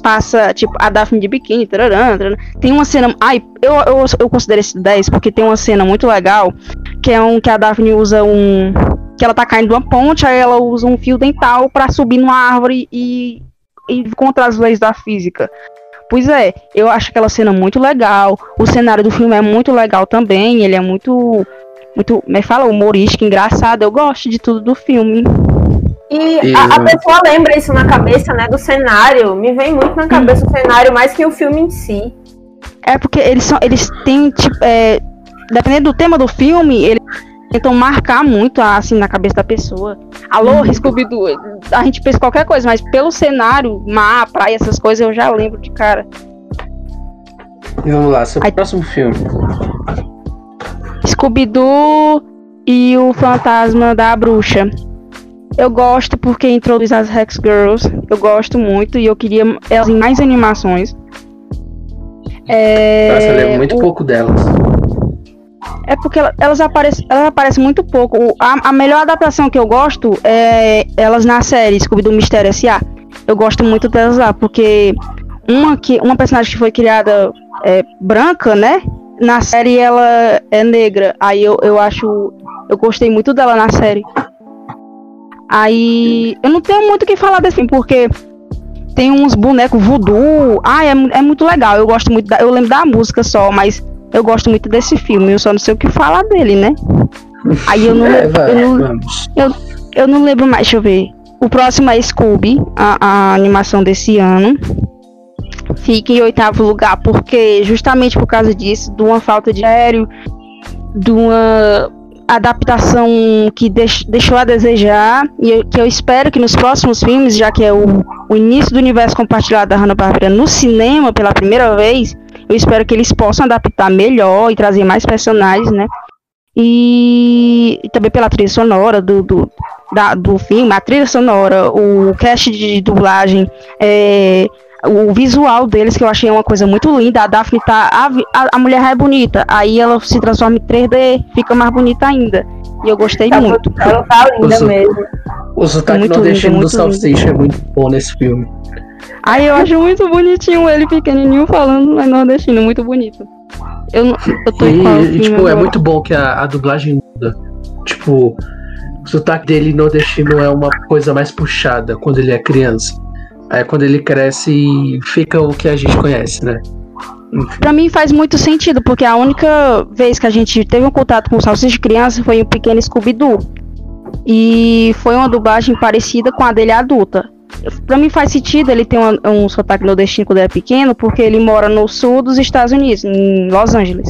passa tipo a Daphne de biquíni, tararã, tararã. tem uma cena, ai, eu, eu, eu considero esse 10 porque tem uma cena muito legal, que é um que a Daphne usa um que ela tá caindo de uma ponte, aí ela usa um fio dental pra subir numa árvore e, e contra as leis da física. Pois é, eu acho aquela cena muito legal. O cenário do filme é muito legal também. Ele é muito. Muito. Me fala, humorístico, engraçado. Eu gosto de tudo do filme. E a, a pessoa lembra isso na cabeça, né? Do cenário. Me vem muito na cabeça o cenário mais que o filme em si. É porque eles são. Eles têm, tipo. É, dependendo do tema do filme, eles tentam marcar muito assim na cabeça da pessoa. Alô, Scooby-Doo. A gente pensa qualquer coisa, mas pelo cenário, mar, praia, essas coisas, eu já lembro de cara. E vamos lá, seu Ai. próximo filme. Scooby-Doo e o Fantasma da Bruxa. Eu gosto porque introduz as Rex Girls. Eu gosto muito e eu queria elas em mais animações. É, Nossa, eu lembro muito o- pouco delas. É porque ela- elas aparecem, elas aparecem muito pouco. O- A, a melhor adaptação que eu gosto é elas na série Scooby-Doo Mistério S.A. Eu gosto muito delas lá, porque uma, que, uma personagem que foi criada é, branca, né? Na série ela é negra. Aí eu, eu acho. Eu gostei muito dela na série. Aí. Eu não tenho muito o que falar desse filme, porque tem uns bonecos voodoo. Ah, é, é muito legal. Eu gosto muito da, Eu lembro da música só, mas eu gosto muito desse filme. Eu só não sei o que falar dele, né? Aí eu não, É, lembro- vai, eu não, vamos. eu não lembro mais, deixa eu ver. O próximo é Scooby, a, a animação desse ano. Fica em oitavo lugar, porque justamente por causa disso, de uma falta de aéreo, de uma adaptação que deix- deixou a desejar, e eu- que eu espero que nos próximos filmes, já que é o, o início do universo compartilhado da Hanna-Barbera no cinema pela primeira vez, eu espero que eles possam adaptar melhor e trazer mais personagens, né? E, e também pela trilha sonora do, do, da- do filme, a trilha sonora, o cast de dublagem, é, o visual deles, que eu achei uma coisa muito linda. A Daphne tá. A, a, a mulher é bonita, aí ela se transforma em 3D, fica mais bonita ainda. E eu gostei Tá, muito. ela tá linda Uso- mesmo. O sotaque Muito nordestino lindo, do muito Salsicha é muito bom nesse filme. Aí eu acho muito bonitinho ele pequenininho falando mas nordestino, muito bonito. Eu, não- eu tô em qual E, e, filme tipo, é agora? muito bom que a, a dublagem muda. Tipo, o sotaque dele nordestino é uma coisa mais puxada quando ele é criança. Aí quando ele cresce, fica o que a gente conhece, né? Pra mim faz muito sentido, porque a única vez que a gente teve um contato com o Salsicha de criança foi o pequeno Scooby-Doo. E foi uma dublagem parecida com a dele adulta. Pra mim faz sentido ele ter uma- um sotaque nordestino quando ele é pequeno, porque ele mora no sul dos Estados Unidos, em Los Angeles.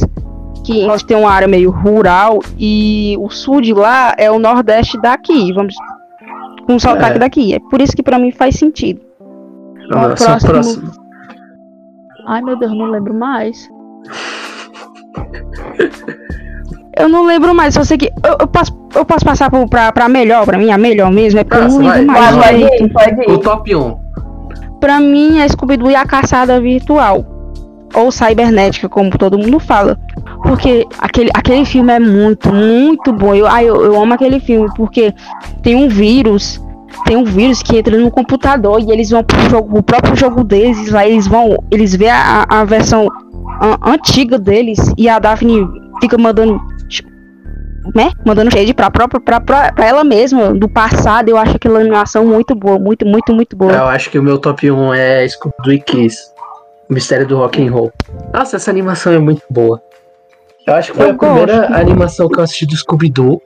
Que nós tem uma área meio rural e o sul de lá é o nordeste daqui, vamos com o sotaque É. daqui. É por isso que pra mim faz sentido. Nossa, próximo. próximo. Ai meu Deus, não lembro mais. Eu não lembro mais, só sei que. Eu, eu posso, eu posso passar pro- pra, pra melhor, pra mim, a melhor mesmo, é porque eu Passa, não lembro vai, mais. Pode direito. ir, pode O top 1. Pra mim é Scooby-Doo e a caçada virtual. Ou cibernética, como todo mundo fala. Porque aquele, aquele filme é muito, muito bom. Eu, ai, eu, eu amo aquele filme, porque tem um vírus. Tem um vírus que entra no computador e eles vão pro jogo, o próprio jogo deles, lá eles vão. Eles vê a, a versão an- antiga deles e a Daphne fica mandando. Né? Mandando shade pra própria pra, pra, pra ela mesma, do passado. Eu acho aquela animação muito boa, muito, muito, muito boa. Eu acho que o meu top 1 é Scooby-Doo e Kiss. O Mistério do Rock and Roll. Nossa, essa animação é muito boa. Eu acho que foi Eu a primeira gosto. animação que eu assisti do Scooby-Doo.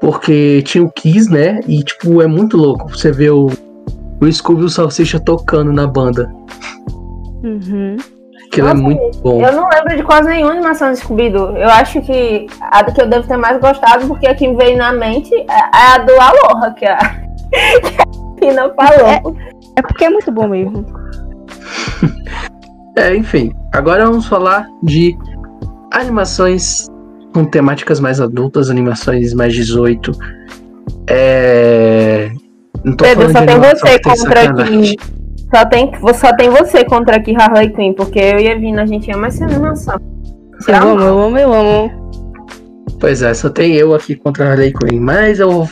Porque tinha o Kiss, né? E, tipo, é muito louco. Você vê o, o Scooby e o Salsicha tocando na banda. Uhum. Aquilo é Nossa, muito bom. Eu não lembro de quase nenhuma animação de Scooby-Doo. Eu acho que a que eu devo ter mais gostado, porque a que me veio na mente é a do Aloha, que a, que a Pina falou. É porque é muito bom mesmo. É, enfim. Agora vamos falar de animações com temáticas mais adultas, animações mais 18. É. Não tô Pedro, falando só de tem você que sacanagem. aqui. Só tem, só tem você contra aqui, Harley Quinn, porque eu e a Vina, a gente ama essa animação. Eu amo, eu amo, eu amo. Pois é, só tem eu aqui contra a Harley Quinn. Mas eu.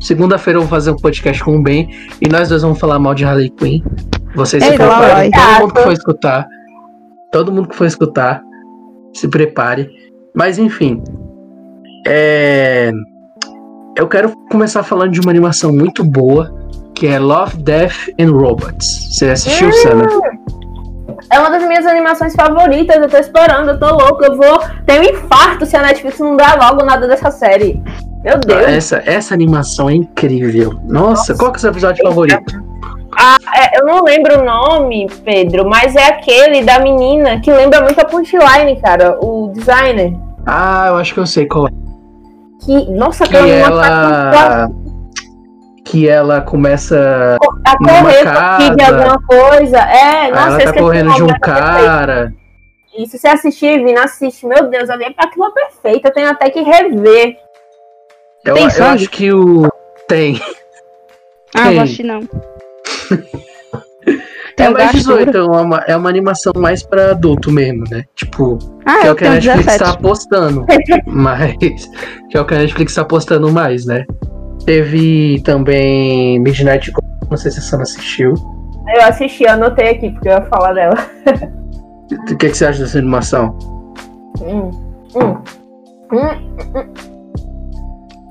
Segunda-feira eu vou fazer um podcast com o Ben e nós dois vamos falar mal de Harley Quinn. Vocês se Eita, lá preparem. Todo mundo que for escutar. Todo mundo que for escutar, se prepare. Mas enfim. É. Eu quero começar falando de uma animação muito boa, que é Love, Death and Robots. Você assistiu, Sana? É uma das minhas animações favoritas, eu tô esperando, eu tô louco, eu vou ter um infarto se a Netflix não dar logo nada dessa série. Meu Deus. Essa, essa animação é incrível. Nossa, qual que é o seu episódio favorito? É, eu não lembro o nome, Pedro, mas é aquele da menina que lembra muito a Punchline, cara, o designer. Ah, eu acho que eu sei qual é. Que, nossa, Que ela. Que ela começa. tá numa correndo aqui de casa. alguma coisa. É, nossa, ela tá esqueci correndo de um cara. E se você assistir, Vina, assiste. Meu Deus, ali é aquilo é perfeito. Eu tenho até que rever. Eu, Tem eu acho que o. Tem. Ah, Tem. eu gosto não. É mais gasto 18, é uma, é uma animação mais pra adulto mesmo, né? Tipo, Ah, que é o que a Netflix 17. tá apostando. mas. Que é o que a Netflix tá apostando mais, né? Teve também Midnight Gospel, não sei se você não assistiu. Eu assisti, anotei aqui, porque eu ia falar dela. O que, que você acha dessa animação? Hum, hum, hum, hum.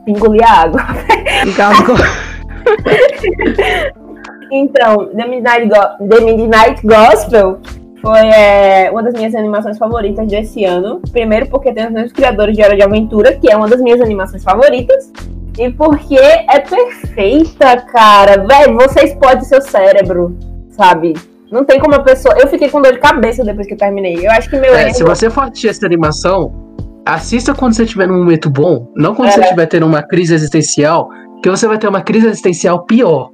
Engoli a água. Engasgou. Então, The Midnight, Go- The Midnight Gospel foi é, uma das minhas animações favoritas desse ano. Primeiro porque tem os meus criadores de Hora de Aventura, que é uma das minhas animações favoritas. E porque é perfeita, cara. Velho, você explode seu cérebro, sabe? Não tem como a pessoa. Eu fiquei com dor de cabeça depois que eu terminei. Eu acho que meu É, erro. se você for assistir essa animação, assista quando você estiver num momento bom, não quando É. você estiver tendo uma crise existencial, que você vai ter uma crise existencial pior.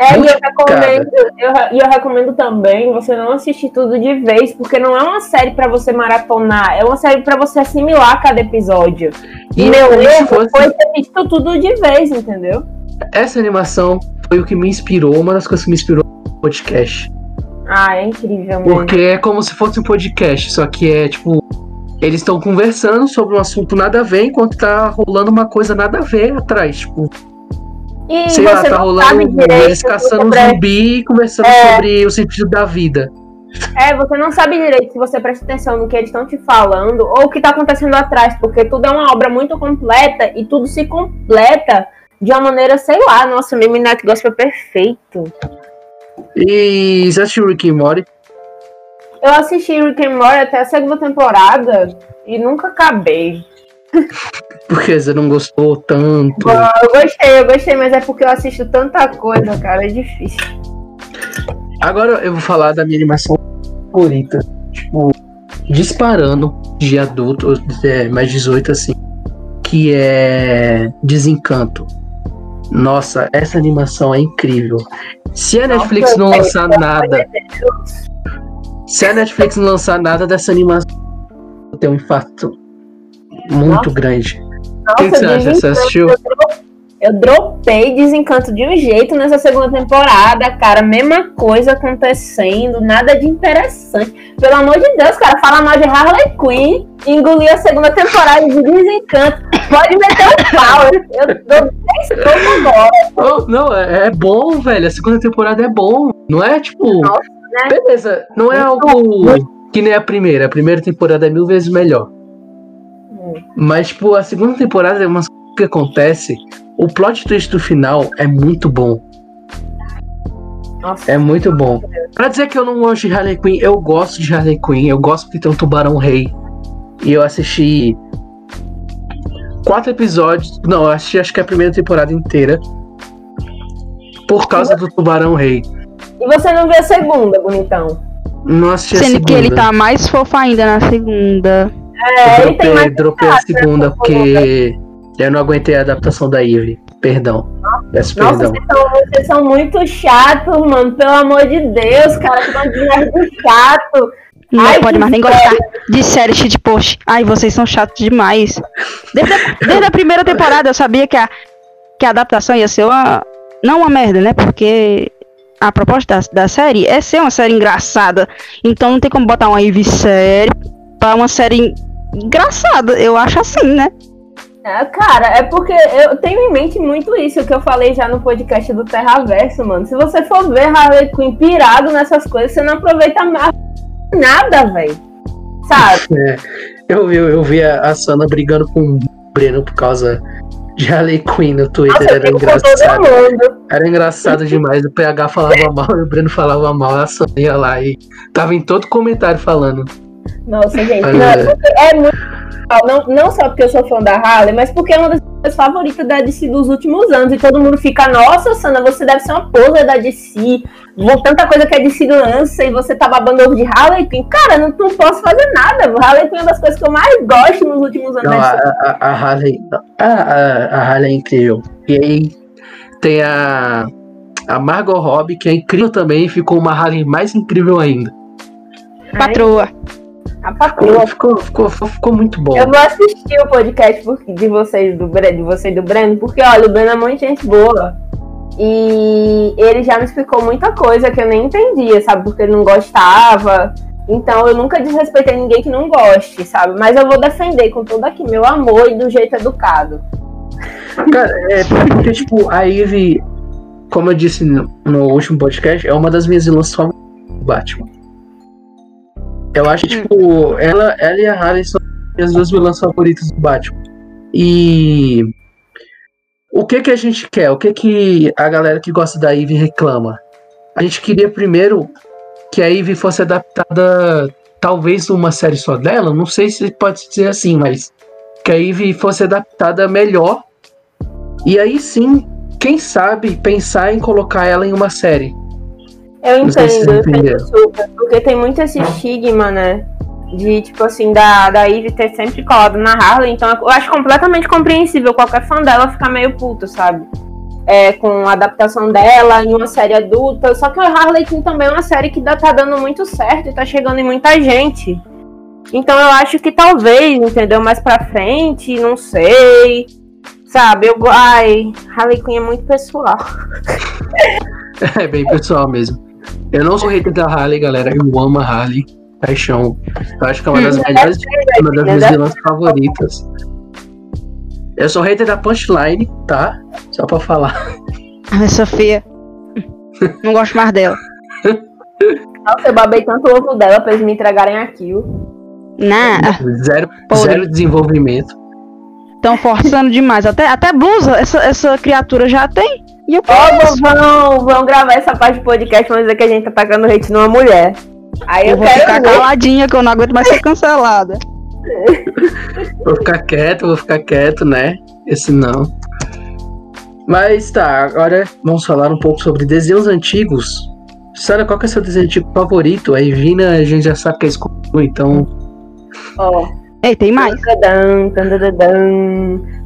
É, e eu recomendo, eu, e eu recomendo também você não assistir tudo de vez, porque não é uma série pra você maratonar, é uma série pra você assimilar cada episódio. E, meu erro fosse- foi ter visto tudo de vez, entendeu? Essa animação foi o que me inspirou, uma das coisas que me inspirou no podcast. Ah, é incrível mesmo. Porque é como se fosse um podcast, só que é tipo. Eles estão conversando sobre um assunto nada a ver, enquanto tá rolando uma coisa nada a ver atrás. Tipo, E sei você lá, tá rolando eles caçando um sobre- zumbi e conversando É. sobre o sentido da vida. É, você não sabe direito se você presta atenção no que eles estão te falando ou o que tá acontecendo atrás, porque tudo é uma obra muito completa e tudo se completa de uma maneira, sei lá, nossa, Midnight Gospel é perfeito. E você assistiu Rick and Morty? Eu assisti Rick and Morty até a segunda temporada e nunca acabei. Porque você não gostou tanto. Ah, Eu gostei, eu gostei, mas é porque eu assisto tanta coisa, cara, é difícil. Agora eu vou falar da minha animação favorita. Tipo, disparando de adulto, é, mais 18 assim. Que é Desencanto. Nossa, essa animação é incrível. Se a Netflix não lançar nada. Se a Netflix não lançar nada dessa animação, eu tenho um infarto. muito Nossa. grande. Nossa, que, que você acha? Você assistiu? Eu, dro- eu dropei Desencanto de um jeito nessa segunda temporada, cara. Mesma coisa acontecendo, nada de interessante. Pelo amor de Deus, cara, fala mal de Harley Quinn, engolir a segunda temporada de Desencanto. Pode meter o pau, eu, dou 10 pontos agora. Não, é, é bom, velho. A segunda temporada é bom. Não é tipo. Nossa, né? Beleza, não é algo que nem a primeira. A primeira temporada é mil vezes melhor. Mas, tipo, a segunda temporada é umas coisas que acontece. O plot twist do final é muito bom. Nossa, É muito bom. Pra dizer que eu não gosto de Harley Quinn, eu gosto de Harley Quinn. Eu gosto porque tem um tubarão rei. E eu assisti quatro episódios. Não, eu assisti acho que a primeira temporada inteira. Por causa do tubarão rei. E você não viu a segunda, bonitão? Não assisti a Sendo segunda. que ele tá mais fofo ainda na segunda. É, eu ele tem dropei, mais dropei a graça, segunda né, porque eu não aguentei a adaptação da Ivy. Perdão. Peço Nossa, perdão. vocês são, vocês são muito chatos, mano. Pelo amor de Deus, cara. Que nerd chato. Não Ai, pode mais nem gostar de série shit post. Ai, vocês são chatos demais. Desde a, desde a primeira temporada eu sabia que a, que a adaptação ia ser uma. Não uma merda, né? Porque a proposta da, da série é ser uma série engraçada. Então não tem como botar uma Ivy série pra uma série engraçada. Eu acho assim, né? É, cara, é porque eu tenho em mente muito isso que eu falei já no podcast do Terraverso, mano. Se você for ver Harley Quinn pirado nessas coisas, você não aproveita mais nada, velho. Sabe? É, eu, eu, eu vi a, a Sana brigando com o Breno por causa de Harley Quinn no Twitter. Nossa, Era engraçado. Era engraçado demais. O PH falava mal e o Breno falava mal. A Sana ia lá e tava em todo comentário falando. Nossa, gente, não, é é muito. Não, não só porque eu sou fã da Harley, mas porque é uma das minhas favoritas da DC dos últimos anos. E todo mundo fica, nossa, Sana, você deve ser uma poser da DC. Vou tanta coisa que a DC lança e você tá babando ovo de Harley Quinn. Cara, não, não posso fazer nada. Harley Quinn é uma das coisas que eu mais gosto nos últimos anos. Não, da a, a, a Harley. A, a, a Harley é incrível. E aí tem a. A Margot Robbie, que é incrível também, ficou uma Harley mais incrível ainda. Patroa. A patroa. Ficou, ficou, ficou, muito bom. Eu vou assistir o podcast de vocês, do Breno, de você e do Breno, porque olha, o Breno é muito gente boa. E ele já me explicou muita coisa que eu nem entendia, sabe? Porque ele não gostava. Então eu nunca desrespeitei ninguém que não goste, sabe? Mas eu vou defender com todo aqui meu amor e do jeito educado. Cara, é porque, tipo, a Ivy, como eu disse no, no último podcast, é uma das minhas vilãs favoritas do Batman. Eu acho que, tipo, ela, ela e a Harley são as duas vilãs favoritas do Batman. E o que que a gente quer? O que que a galera que gosta da Ivy reclama? A gente queria primeiro que a Ivy fosse adaptada, talvez numa série só dela, não sei se pode dizer assim, mas que a Ivy fosse adaptada melhor e aí sim, quem sabe pensar em colocar ela em uma série. Eu entendo, eu entendo super, porque tem muito esse estigma, né? De, tipo assim, da, da Ivy ter sempre colado na Harley, então eu acho completamente compreensível qualquer fã dela ficar meio puto, sabe? É, com a adaptação dela em uma série adulta. Só que a Harley Quinn também é uma série que dá- tá dando muito certo e tá chegando em muita gente. Então eu acho que talvez, entendeu? Mais pra frente, não sei. Sabe, eu. Ai, Harley Quinn é muito pessoal. É bem pessoal mesmo. Eu não sou hater da Harley, galera. Eu amo a Harley. Paixão. Eu acho que é uma das melhores, uma das minhas vilãs favoritas. Eu sou hater da Punchline, tá? Só pra falar. Ai, Sofia. Não gosto mais dela. Nossa, eu babei tanto o ovo dela pra eles me entregarem aquilo. Não, Zero, Podre. zero desenvolvimento. estão forçando demais. Até, até blusa essa, essa criatura já tem. E eu Ó, vão, vão gravar essa parte do podcast, vão dizer que a gente tá tacando hate numa mulher. Aí eu, Eu vou quero ficar ver. caladinha que eu não aguento mais ser cancelada. Vou ficar quieto, vou ficar quieto, né? Esse não. Mas tá, agora vamos falar um pouco sobre desenhos antigos. Sara, qual que é o seu desenho antigo favorito? A Evina, a gente já sabe que é escuro, então. Ó, Ei, tem mais.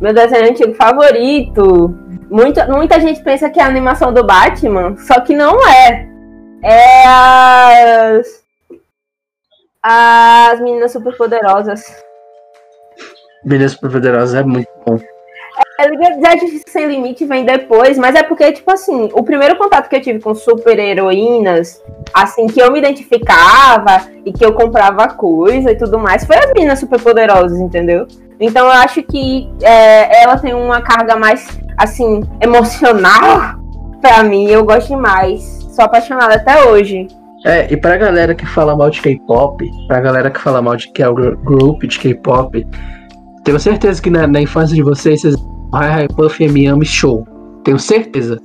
Meu desenho antigo favorito. Muita, muita gente pensa que é a animação do Batman, só que não é. É as. As meninas superpoderosas. Meninas Superpoderosas é muito bom. É, Liga da Justiça Sem Limite vem depois, mas é porque, tipo assim, o primeiro contato que eu tive com super-heroínas, assim, que eu me identificava e que eu comprava coisa e tudo mais, foi as meninas superpoderosas, entendeu? Então eu acho que é, ela tem uma carga mais, assim, emocional pra mim, eu gosto demais. Sou apaixonada até hoje. É, e pra galera que fala mal de K-pop, pra galera que fala mal de que é o gr- group de K-pop, tenho certeza que na, na infância de vocês, vocês Hi Hi Puff M Show. Tenho certeza.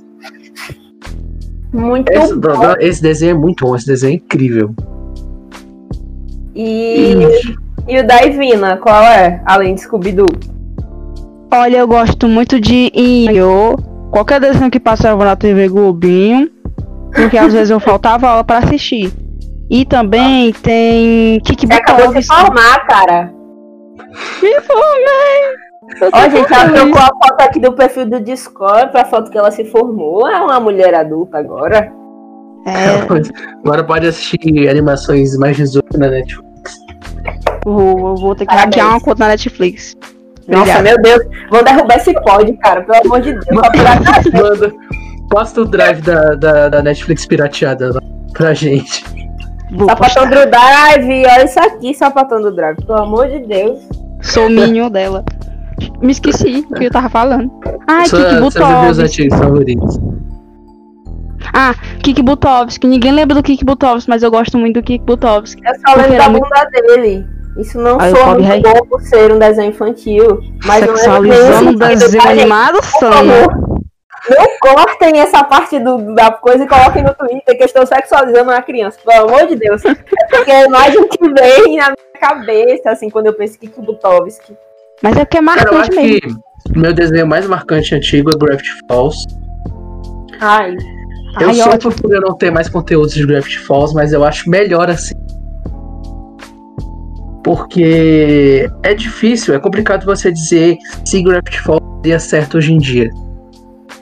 Muito Esse, bom. esse desenho é muito bom, esse desenho é incrível. E, e o da Ivina, qual é? Além de Scooby-Doo. Olha, eu gosto muito de Inyo. Qualquer desenho que passava na TV Globinho. Porque às vezes eu faltava aula pra assistir. E também tem Kiki Você acabou de se formar, cara. Me formei! Ó, gente, ela trocou a foto aqui do perfil do Discord pra foto que ela se formou. É uma mulher adulta agora. É, Agora pode assistir animações mais 18 na Netflix. Vou, eu vou ter que Parabéns. hackear uma conta na Netflix. Nossa, meu Deus. Vão derrubar esse pod, cara. Pelo amor de Deus. Manda, posta o drive da, da, da Netflix pirateada lá pra gente. Vou Sapatão postar. do Drive. Olha isso aqui, sapatão do Drive. Pelo amor de Deus. Sou minion dela. Me esqueci o que eu tava falando. Ai, Sua- Kiki Butovski. favoritos. Ah, Kiki Butovski. Ninguém lembra do Kiki Butovski, mas eu gosto muito do Kiki Butovski. Eu só lembro Porque da era muito- bunda dele. Isso não Aí soa muito Rei. bom por ser um desenho infantil. Mas não é Sexualizando o desenho animado, favor, Não cortem essa parte do- da coisa e coloquem no Twitter que eu estou sexualizando uma criança, pelo amor de Deus. É Porque a imagem que vem na minha cabeça, assim, quando eu penso que Butovski. Mas é porque é marcante acho mesmo. que o meu desenho mais marcante antigo é Gravity Falls. Ai, Eu Ai, sou ótimo. por eu não ter mais conteúdos de Gravity Falls, mas eu acho melhor assim. Porque é difícil, é complicado você dizer se Gravity Falls daria certo hoje em dia.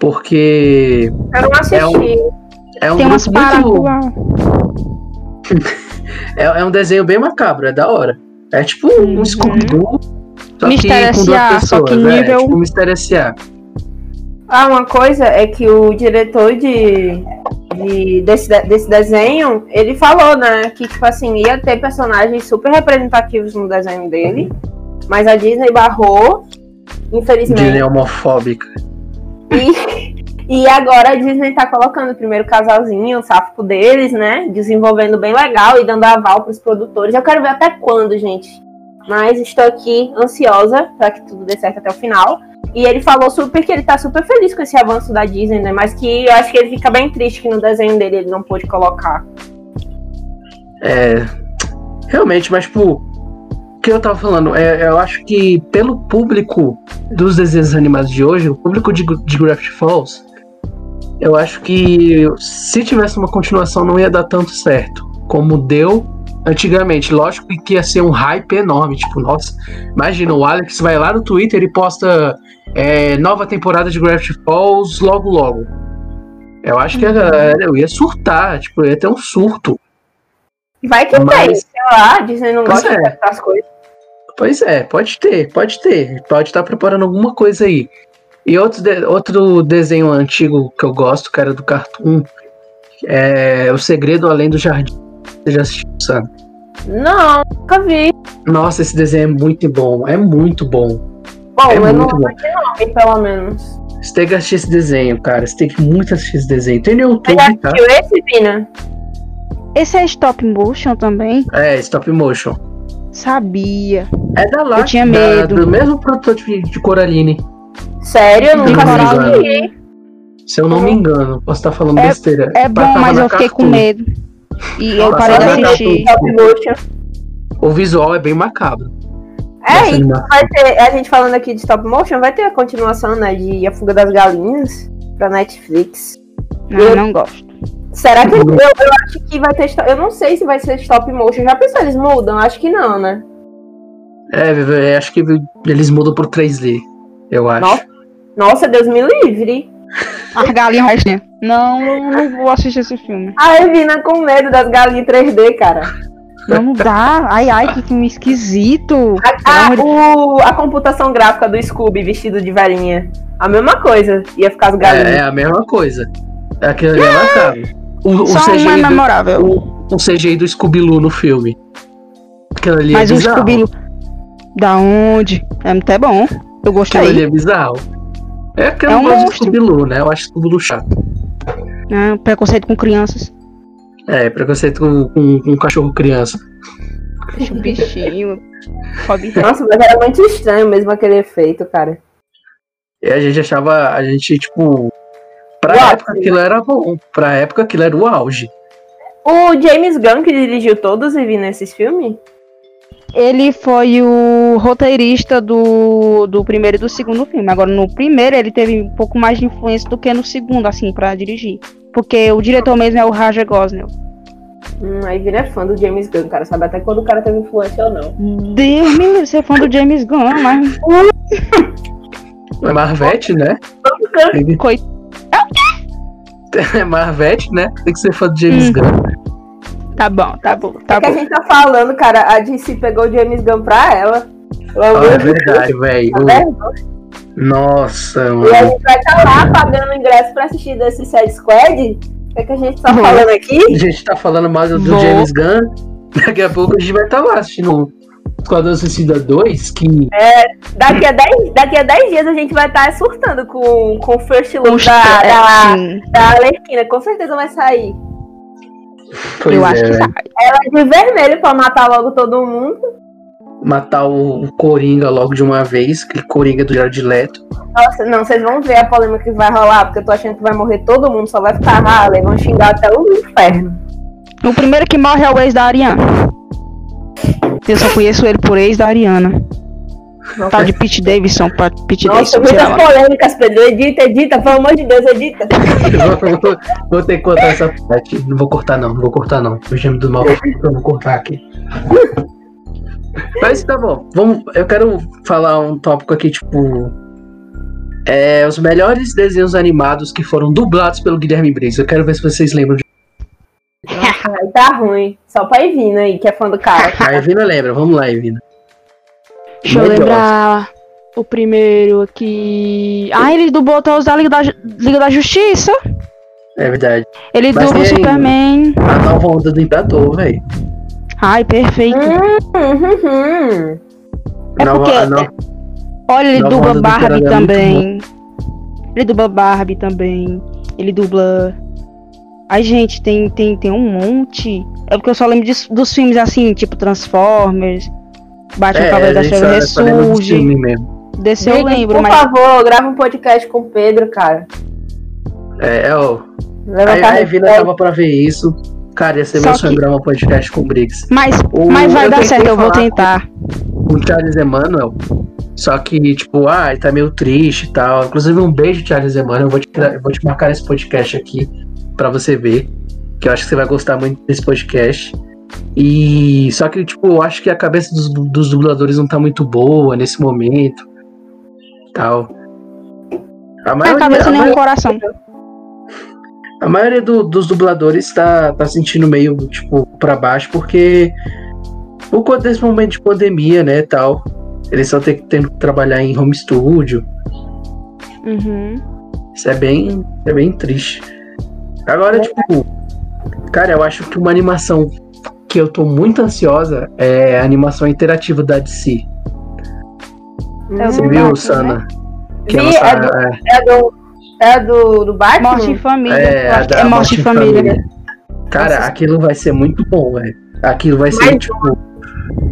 Porque eu não assisti. É um- é um Tem umas muito. É, é um desenho bem macabro, é da hora. É tipo um Uhum. Scooby-Doo, só Mistério que com duas S.A., pessoas. só que é, nível- tipo Mistério S.A. Ah, uma coisa é que o diretor de, de- desse, de- desse desenho, ele falou, né, que, tipo assim, ia ter personagens super representativos no desenho dele, mas a Disney barrou, infelizmente. Disney homofóbica. E, e agora a Disney tá colocando o primeiro casalzinho, o sáfico deles, né, desenvolvendo bem legal e dando aval pros produtores. Eu quero ver até quando, gente. Mas estou aqui ansiosa para que tudo dê certo até o final. E ele falou super que ele tá super feliz com esse avanço da Disney, né? Mas que eu acho que ele fica bem triste que no desenho dele ele não pôde colocar. É. Realmente, mas tipo. O que eu tava falando? É, eu acho que pelo público dos desenhos animados de hoje, o público de, de Gravity Falls, eu acho que se tivesse uma continuação não ia dar tanto certo. Como deu antigamente. Lógico que ia ser um hype enorme. Tipo, nossa, imagina, o Alex vai lá no Twitter e posta é, nova temporada de Gravity Falls logo logo. Eu acho que a galera eu ia surtar, tipo, ia ter um surto. Vai que Mas- tem, sei lá, não Pois gosta é. de acertar as coisas. Pois é, pode ter, pode ter. Pode estar preparando alguma coisa aí. E outro, de- outro desenho antigo que eu gosto, cara, do Cartoon, é O Segredo Além do Jardim. Você já assistiu, sabe? Não, nunca vi. Nossa, esse desenho é muito bom, é muito bom. Bom, é eu não muito bom. lembro de nome, pelo menos. Você tem que assistir esse desenho, cara. Você tem que muito assistir esse desenho. Tem no Você YouTube, já tá? assistiu esse, Pina? Esse é stop motion também? É, stop motion. Sabia. É da lá, Eu tinha da- medo. do mesmo produtor de, de Coraline. Sério? Eu nunca assisti. Se eu não me engano, posso estar falando É- besteira. É bom, mas eu fiquei com Cartoon. medo. E eu Nossa, parei de assistir. Motion. O visual é bem macabro. É, e vai ter, a gente falando aqui de stop motion, vai ter a continuação, né, de A Fuga das Galinhas pra Netflix. Não, eu não gosto. Será que eu, eu acho que vai ter, eu não sei se vai ser stop motion, já pensou, eles mudam? Acho que não, né? É, é, acho que eles mudam pro 3D, eu acho. Nossa. Nossa, Deus me livre. As galinhas restinhas. Não, eu não vou assistir esse filme. A Evina com medo das galinhas 3D, cara. Não, não dá. Ai, ai, que filme esquisito. A, a, o, a computação gráfica do Scooby vestido de varinha. A mesma coisa. Ia ficar as É, galinhas. é a mesma coisa. Aquilo ali é macabro. O, o Só é CGI do, memorável. o, o CGI do Scooby-Loo no filme. Aquilo ali Mas é o bizarro. scooby Da onde? É até bom. Eu Aquilo ali gostei. é bizarro. É que eu É um de monstro. Scooby-Loo, né? Eu acho Scooby-Loo chato. É, preconceito com crianças. É, preconceito com, com, com cachorro criança. Deixa o bichinho. Nossa, mas era muito estranho mesmo aquele efeito, cara. E a gente achava, a gente, tipo. Pra Uau, época aquilo era bom. Pra época aquilo era o auge. O James Gunn que dirigiu todos e vi nesses filmes? Ele foi o roteirista do, do primeiro e do segundo filme. Agora, no primeiro, ele teve um pouco mais de influência do que no segundo, assim, pra dirigir. Porque o diretor mesmo é o Raja Gosnell. Hum, aí vira fã do James Gunn, cara. Sabe até quando o cara teve influência ou não. Deus me livre, ser fã do James Gunn, mas. É Marvete, né? Tem- Coit... É Marvete, né? Tem que ser fã do James Hum. Gunn. Tá bom, tá bom, É tá que a bom. gente tá falando, cara, a DC pegou o James Gunn pra ela. Pelo Ah, é Deus, verdade, velho. tá Nossa, E a mano. gente vai estar lá pagando ingresso pra assistir desse Side Squad. O que, é que a gente tá falando aqui? A gente tá falando mais do Vou. James Gunn. Daqui a pouco a gente vai estar lá assistindo Esquadrão Suicida 2, que Daqui a 10, daqui a 10 dias a gente vai estar surtando com, com o First Look da, é, da, sim, da Arlequina. Com certeza vai sair. pois eu é, acho que velho. sai. Ela de vermelho pra matar logo todo mundo. Matar o Coringa logo de uma vez, aquele Coringa do Jared Leto. Nossa, não, vocês vão ver a polêmica que vai rolar, porque eu tô achando que vai morrer todo mundo, só vai ficar Harley, vão xingar até o inferno. O primeiro que morre é o ex da Ariana. Eu só conheço ele por ex da Ariana. Tá de Pete Davidson pra Pete Nossa, Davidson. muitas polêmicas, Pedro. Edita, edita, pelo amor de Deus, edita. Eu vou, vou ter que cortar essa parte. Não vou cortar, não. Não vou cortar, não. O gêmeo do mal eu vou cortar aqui. Mas tá bom. Vamos, eu quero falar um tópico aqui, tipo. É, os melhores desenhos animados que foram dublados pelo Guilherme Briggs. Eu quero ver se vocês lembram de. Aí tá ruim. Só pra Evina aí, que é fã do cara. A Evina lembra. Vamos lá, Evina. Deixa eu Melhor. lembrar o primeiro aqui. Ah, ele dublou todos da Liga da, Liga da Justiça. É verdade. Ele Mas dubla o Superman. A nova onda do Imperador, velho. Ai, perfeito. Hum, hum, hum. É Nova- porque- a no- Olha, ele dubla Barbie é também. Ele dubla Barbie também. Ele dubla. Ai, gente, tem, tem, tem um monte. É porque eu só lembro disso- dos filmes assim, tipo Transformers, Batman É, Cavaleiro da do Ressurge. Desse eu Gente, lembro, por mas. favor, grava um podcast com o Pedro, cara. É, é o. Leva A, pra a respeito. tava pra ver isso. Cara, ia ser Só meu que- podcast com o Briggs. Mas, O- mas vai dar certo, eu vou tentar. com o Charles Emmanuel. Só que, tipo, ah, ele tá meio triste e tal. Inclusive, um beijo, Charles Emmanuel. Eu vou te, eu vou te marcar esse podcast aqui pra você ver. Que eu acho que você vai gostar muito desse podcast. E só que, tipo, eu acho que a cabeça dos, dos dubladores não tá muito boa nesse momento. Tal. A É a maioria, cabeça a nem maioria- o coração. A maioria do- dos dubladores tá, tá sentindo meio, tipo, pra baixo, porque por conta desse momento de pandemia, né, tal, eles ter- tendo que trabalhar em home studio. Uhum. Isso é bem, é bem triste. Agora, tipo, cara, eu acho que uma animação que eu tô muito ansiosa é a animação interativa da DC. Você Hum, viu, Batman, Sana? Que Vi, lança- é do- É do. É do, do Batman? Morte em família. É, da é morte em família. Cara, Nossa. aquilo vai ser muito bom, velho. Aquilo vai ser, Mais tipo,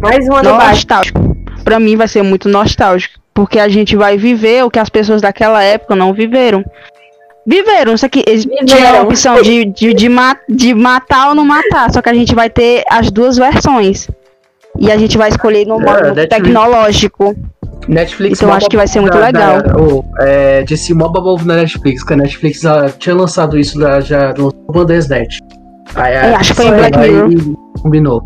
Mais uma do Batman. Nostálgico. Pra mim vai ser muito nostálgico. Porque a gente vai viver o que as pessoas daquela época não viveram. Viveram, só que eles Viveram. tinham a opção de, de, de, ma- de matar ou não matar. Só que a gente vai ter as duas versões. E a gente vai escolher no É, modo Netflix. tecnológico. Netflix Então, mó acho que vai ser muito da- legal. Da, oh, é, mó babou na Netflix, que a Netflix já tinha lançado isso, já, já lançou o Bandersnet. Aí É, acho que foi em Black Mirror. e Combinou.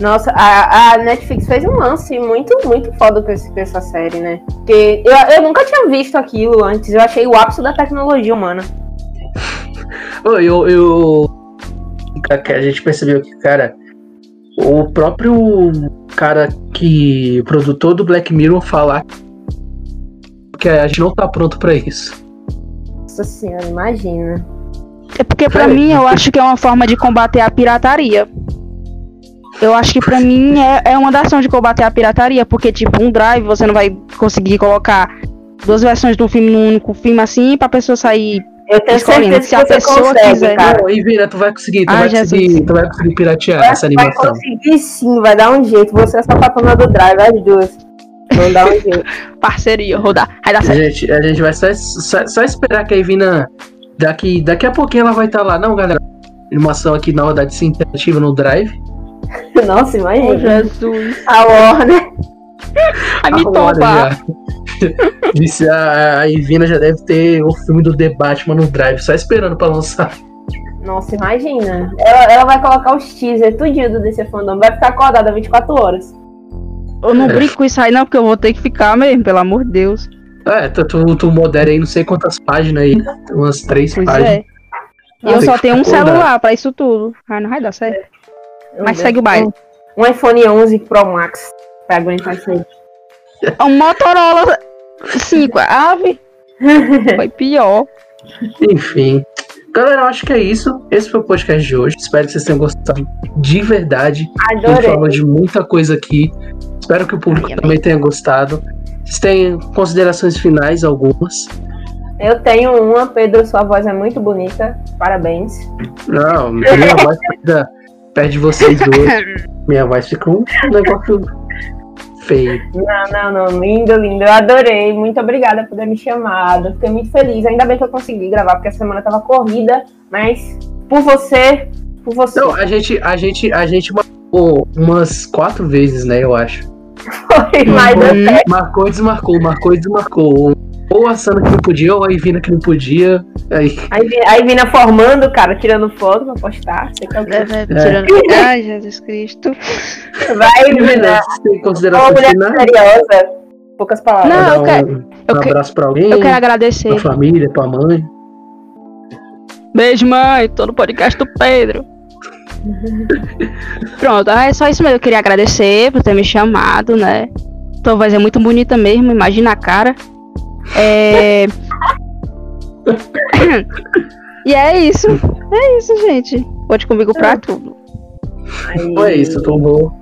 Nossa, a, a Netflix fez um lance muito, muito foda com, esse- com essa série, né? Porque eu, eu nunca tinha visto aquilo antes. Eu achei o ápice da tecnologia humana. Eu, eu, que a gente percebeu que, cara, o próprio cara que. produtor do Black Mirror falar que a gente não tá pronto pra isso. Nossa senhora, imagina. É porque pra Cara, mim eu acho que é uma forma de combater a pirataria. Eu acho que pra mim é, é uma das ações de combater a pirataria, porque tipo, um drive você não vai conseguir colocar duas versões de um filme num único filme assim pra pessoa sair. Eu tenho Escolhendo, certeza se a que você pessoa consegue, quiser. cara. Não, e Vira, tu vai conseguir, tu, Ai, vai Jesus. conseguir tu vai conseguir piratear essa Vai animação. conseguir sim, vai dar um jeito. Você é só patrona do Drive, as duas. Vão dar um jeito. Parceria, rodar. Aí dá certo. Gente, a gente vai só, só, só esperar que a Ivina. Daqui, daqui a pouquinho ela vai estar lá. Não, galera. Animação aqui na rodada de interativa no Drive. Nossa, Oh, imagina. Jesus. A Warner. Ai, me já. Disse a, a Ivina já deve ter o filme do The Batman no Drive, só esperando pra lançar. Nossa, imagina. Ela, ela vai colocar os teaser tudinho do DC Fandom. Vai ficar acordada 24 horas. Eu não É. brinco com isso aí, não, porque eu vou ter que ficar mesmo, pelo amor de Deus. É, tu, tu, tu modera aí não sei quantas páginas aí, umas três Pois páginas. é. E eu só tenho um acordado. celular pra isso tudo. Ai, não vai dar certo. Meu Mas Deus. segue o baile. Um, um iPhone 11 Pro Max pra aguentar isso aí. É um Motorola 5. Ave. Foi pior. Enfim. Galera, eu acho que é isso. Esse foi o podcast de hoje. Espero que vocês tenham gostado de verdade. A gente Adorei. falou de muita coisa aqui. Espero que o público Ai, também tenha gostado. Vocês têm considerações finais, algumas? Eu tenho uma, Pedro, sua voz é muito bonita. Parabéns. Não, minha voz perde, perde vocês dois. Minha voz fica um negócio feio. Não, não, não. Lindo, lindo. Eu adorei. Muito obrigada por ter me chamado. Fiquei muito feliz. Ainda bem que eu consegui gravar, porque a semana tava corrida. Mas por você, por você. Não, a gente, a gente, a gente marcou umas quatro vezes, né? Eu acho. Foi mais Uhum. até. Marcou e desmarcou, marcou e desmarcou. Ou a Sana que não podia, ou a Ivina que não podia. Aí, Aí, Vina formando, cara, tirando foto pra postar. Sei que é o quê. Tirando... Ai, Jesus Cristo. Vai, Ivina, Vina. você tem Uma consideração mulher final? seriosa. Poucas palavras. Não, eu um, quero- um eu abraço pra alguém, Eu quero agradecer. pra família, pra mãe. Beijo, mãe. Tô no podcast do Pedro. Pronto, ah, é só isso mesmo. Eu queria agradecer por ter me chamado, né? Tua voz é muito bonita mesmo, imagina a cara. É... e é isso. É isso, gente. Conte comigo pra tudo. Aí- Então é isso, tô bom.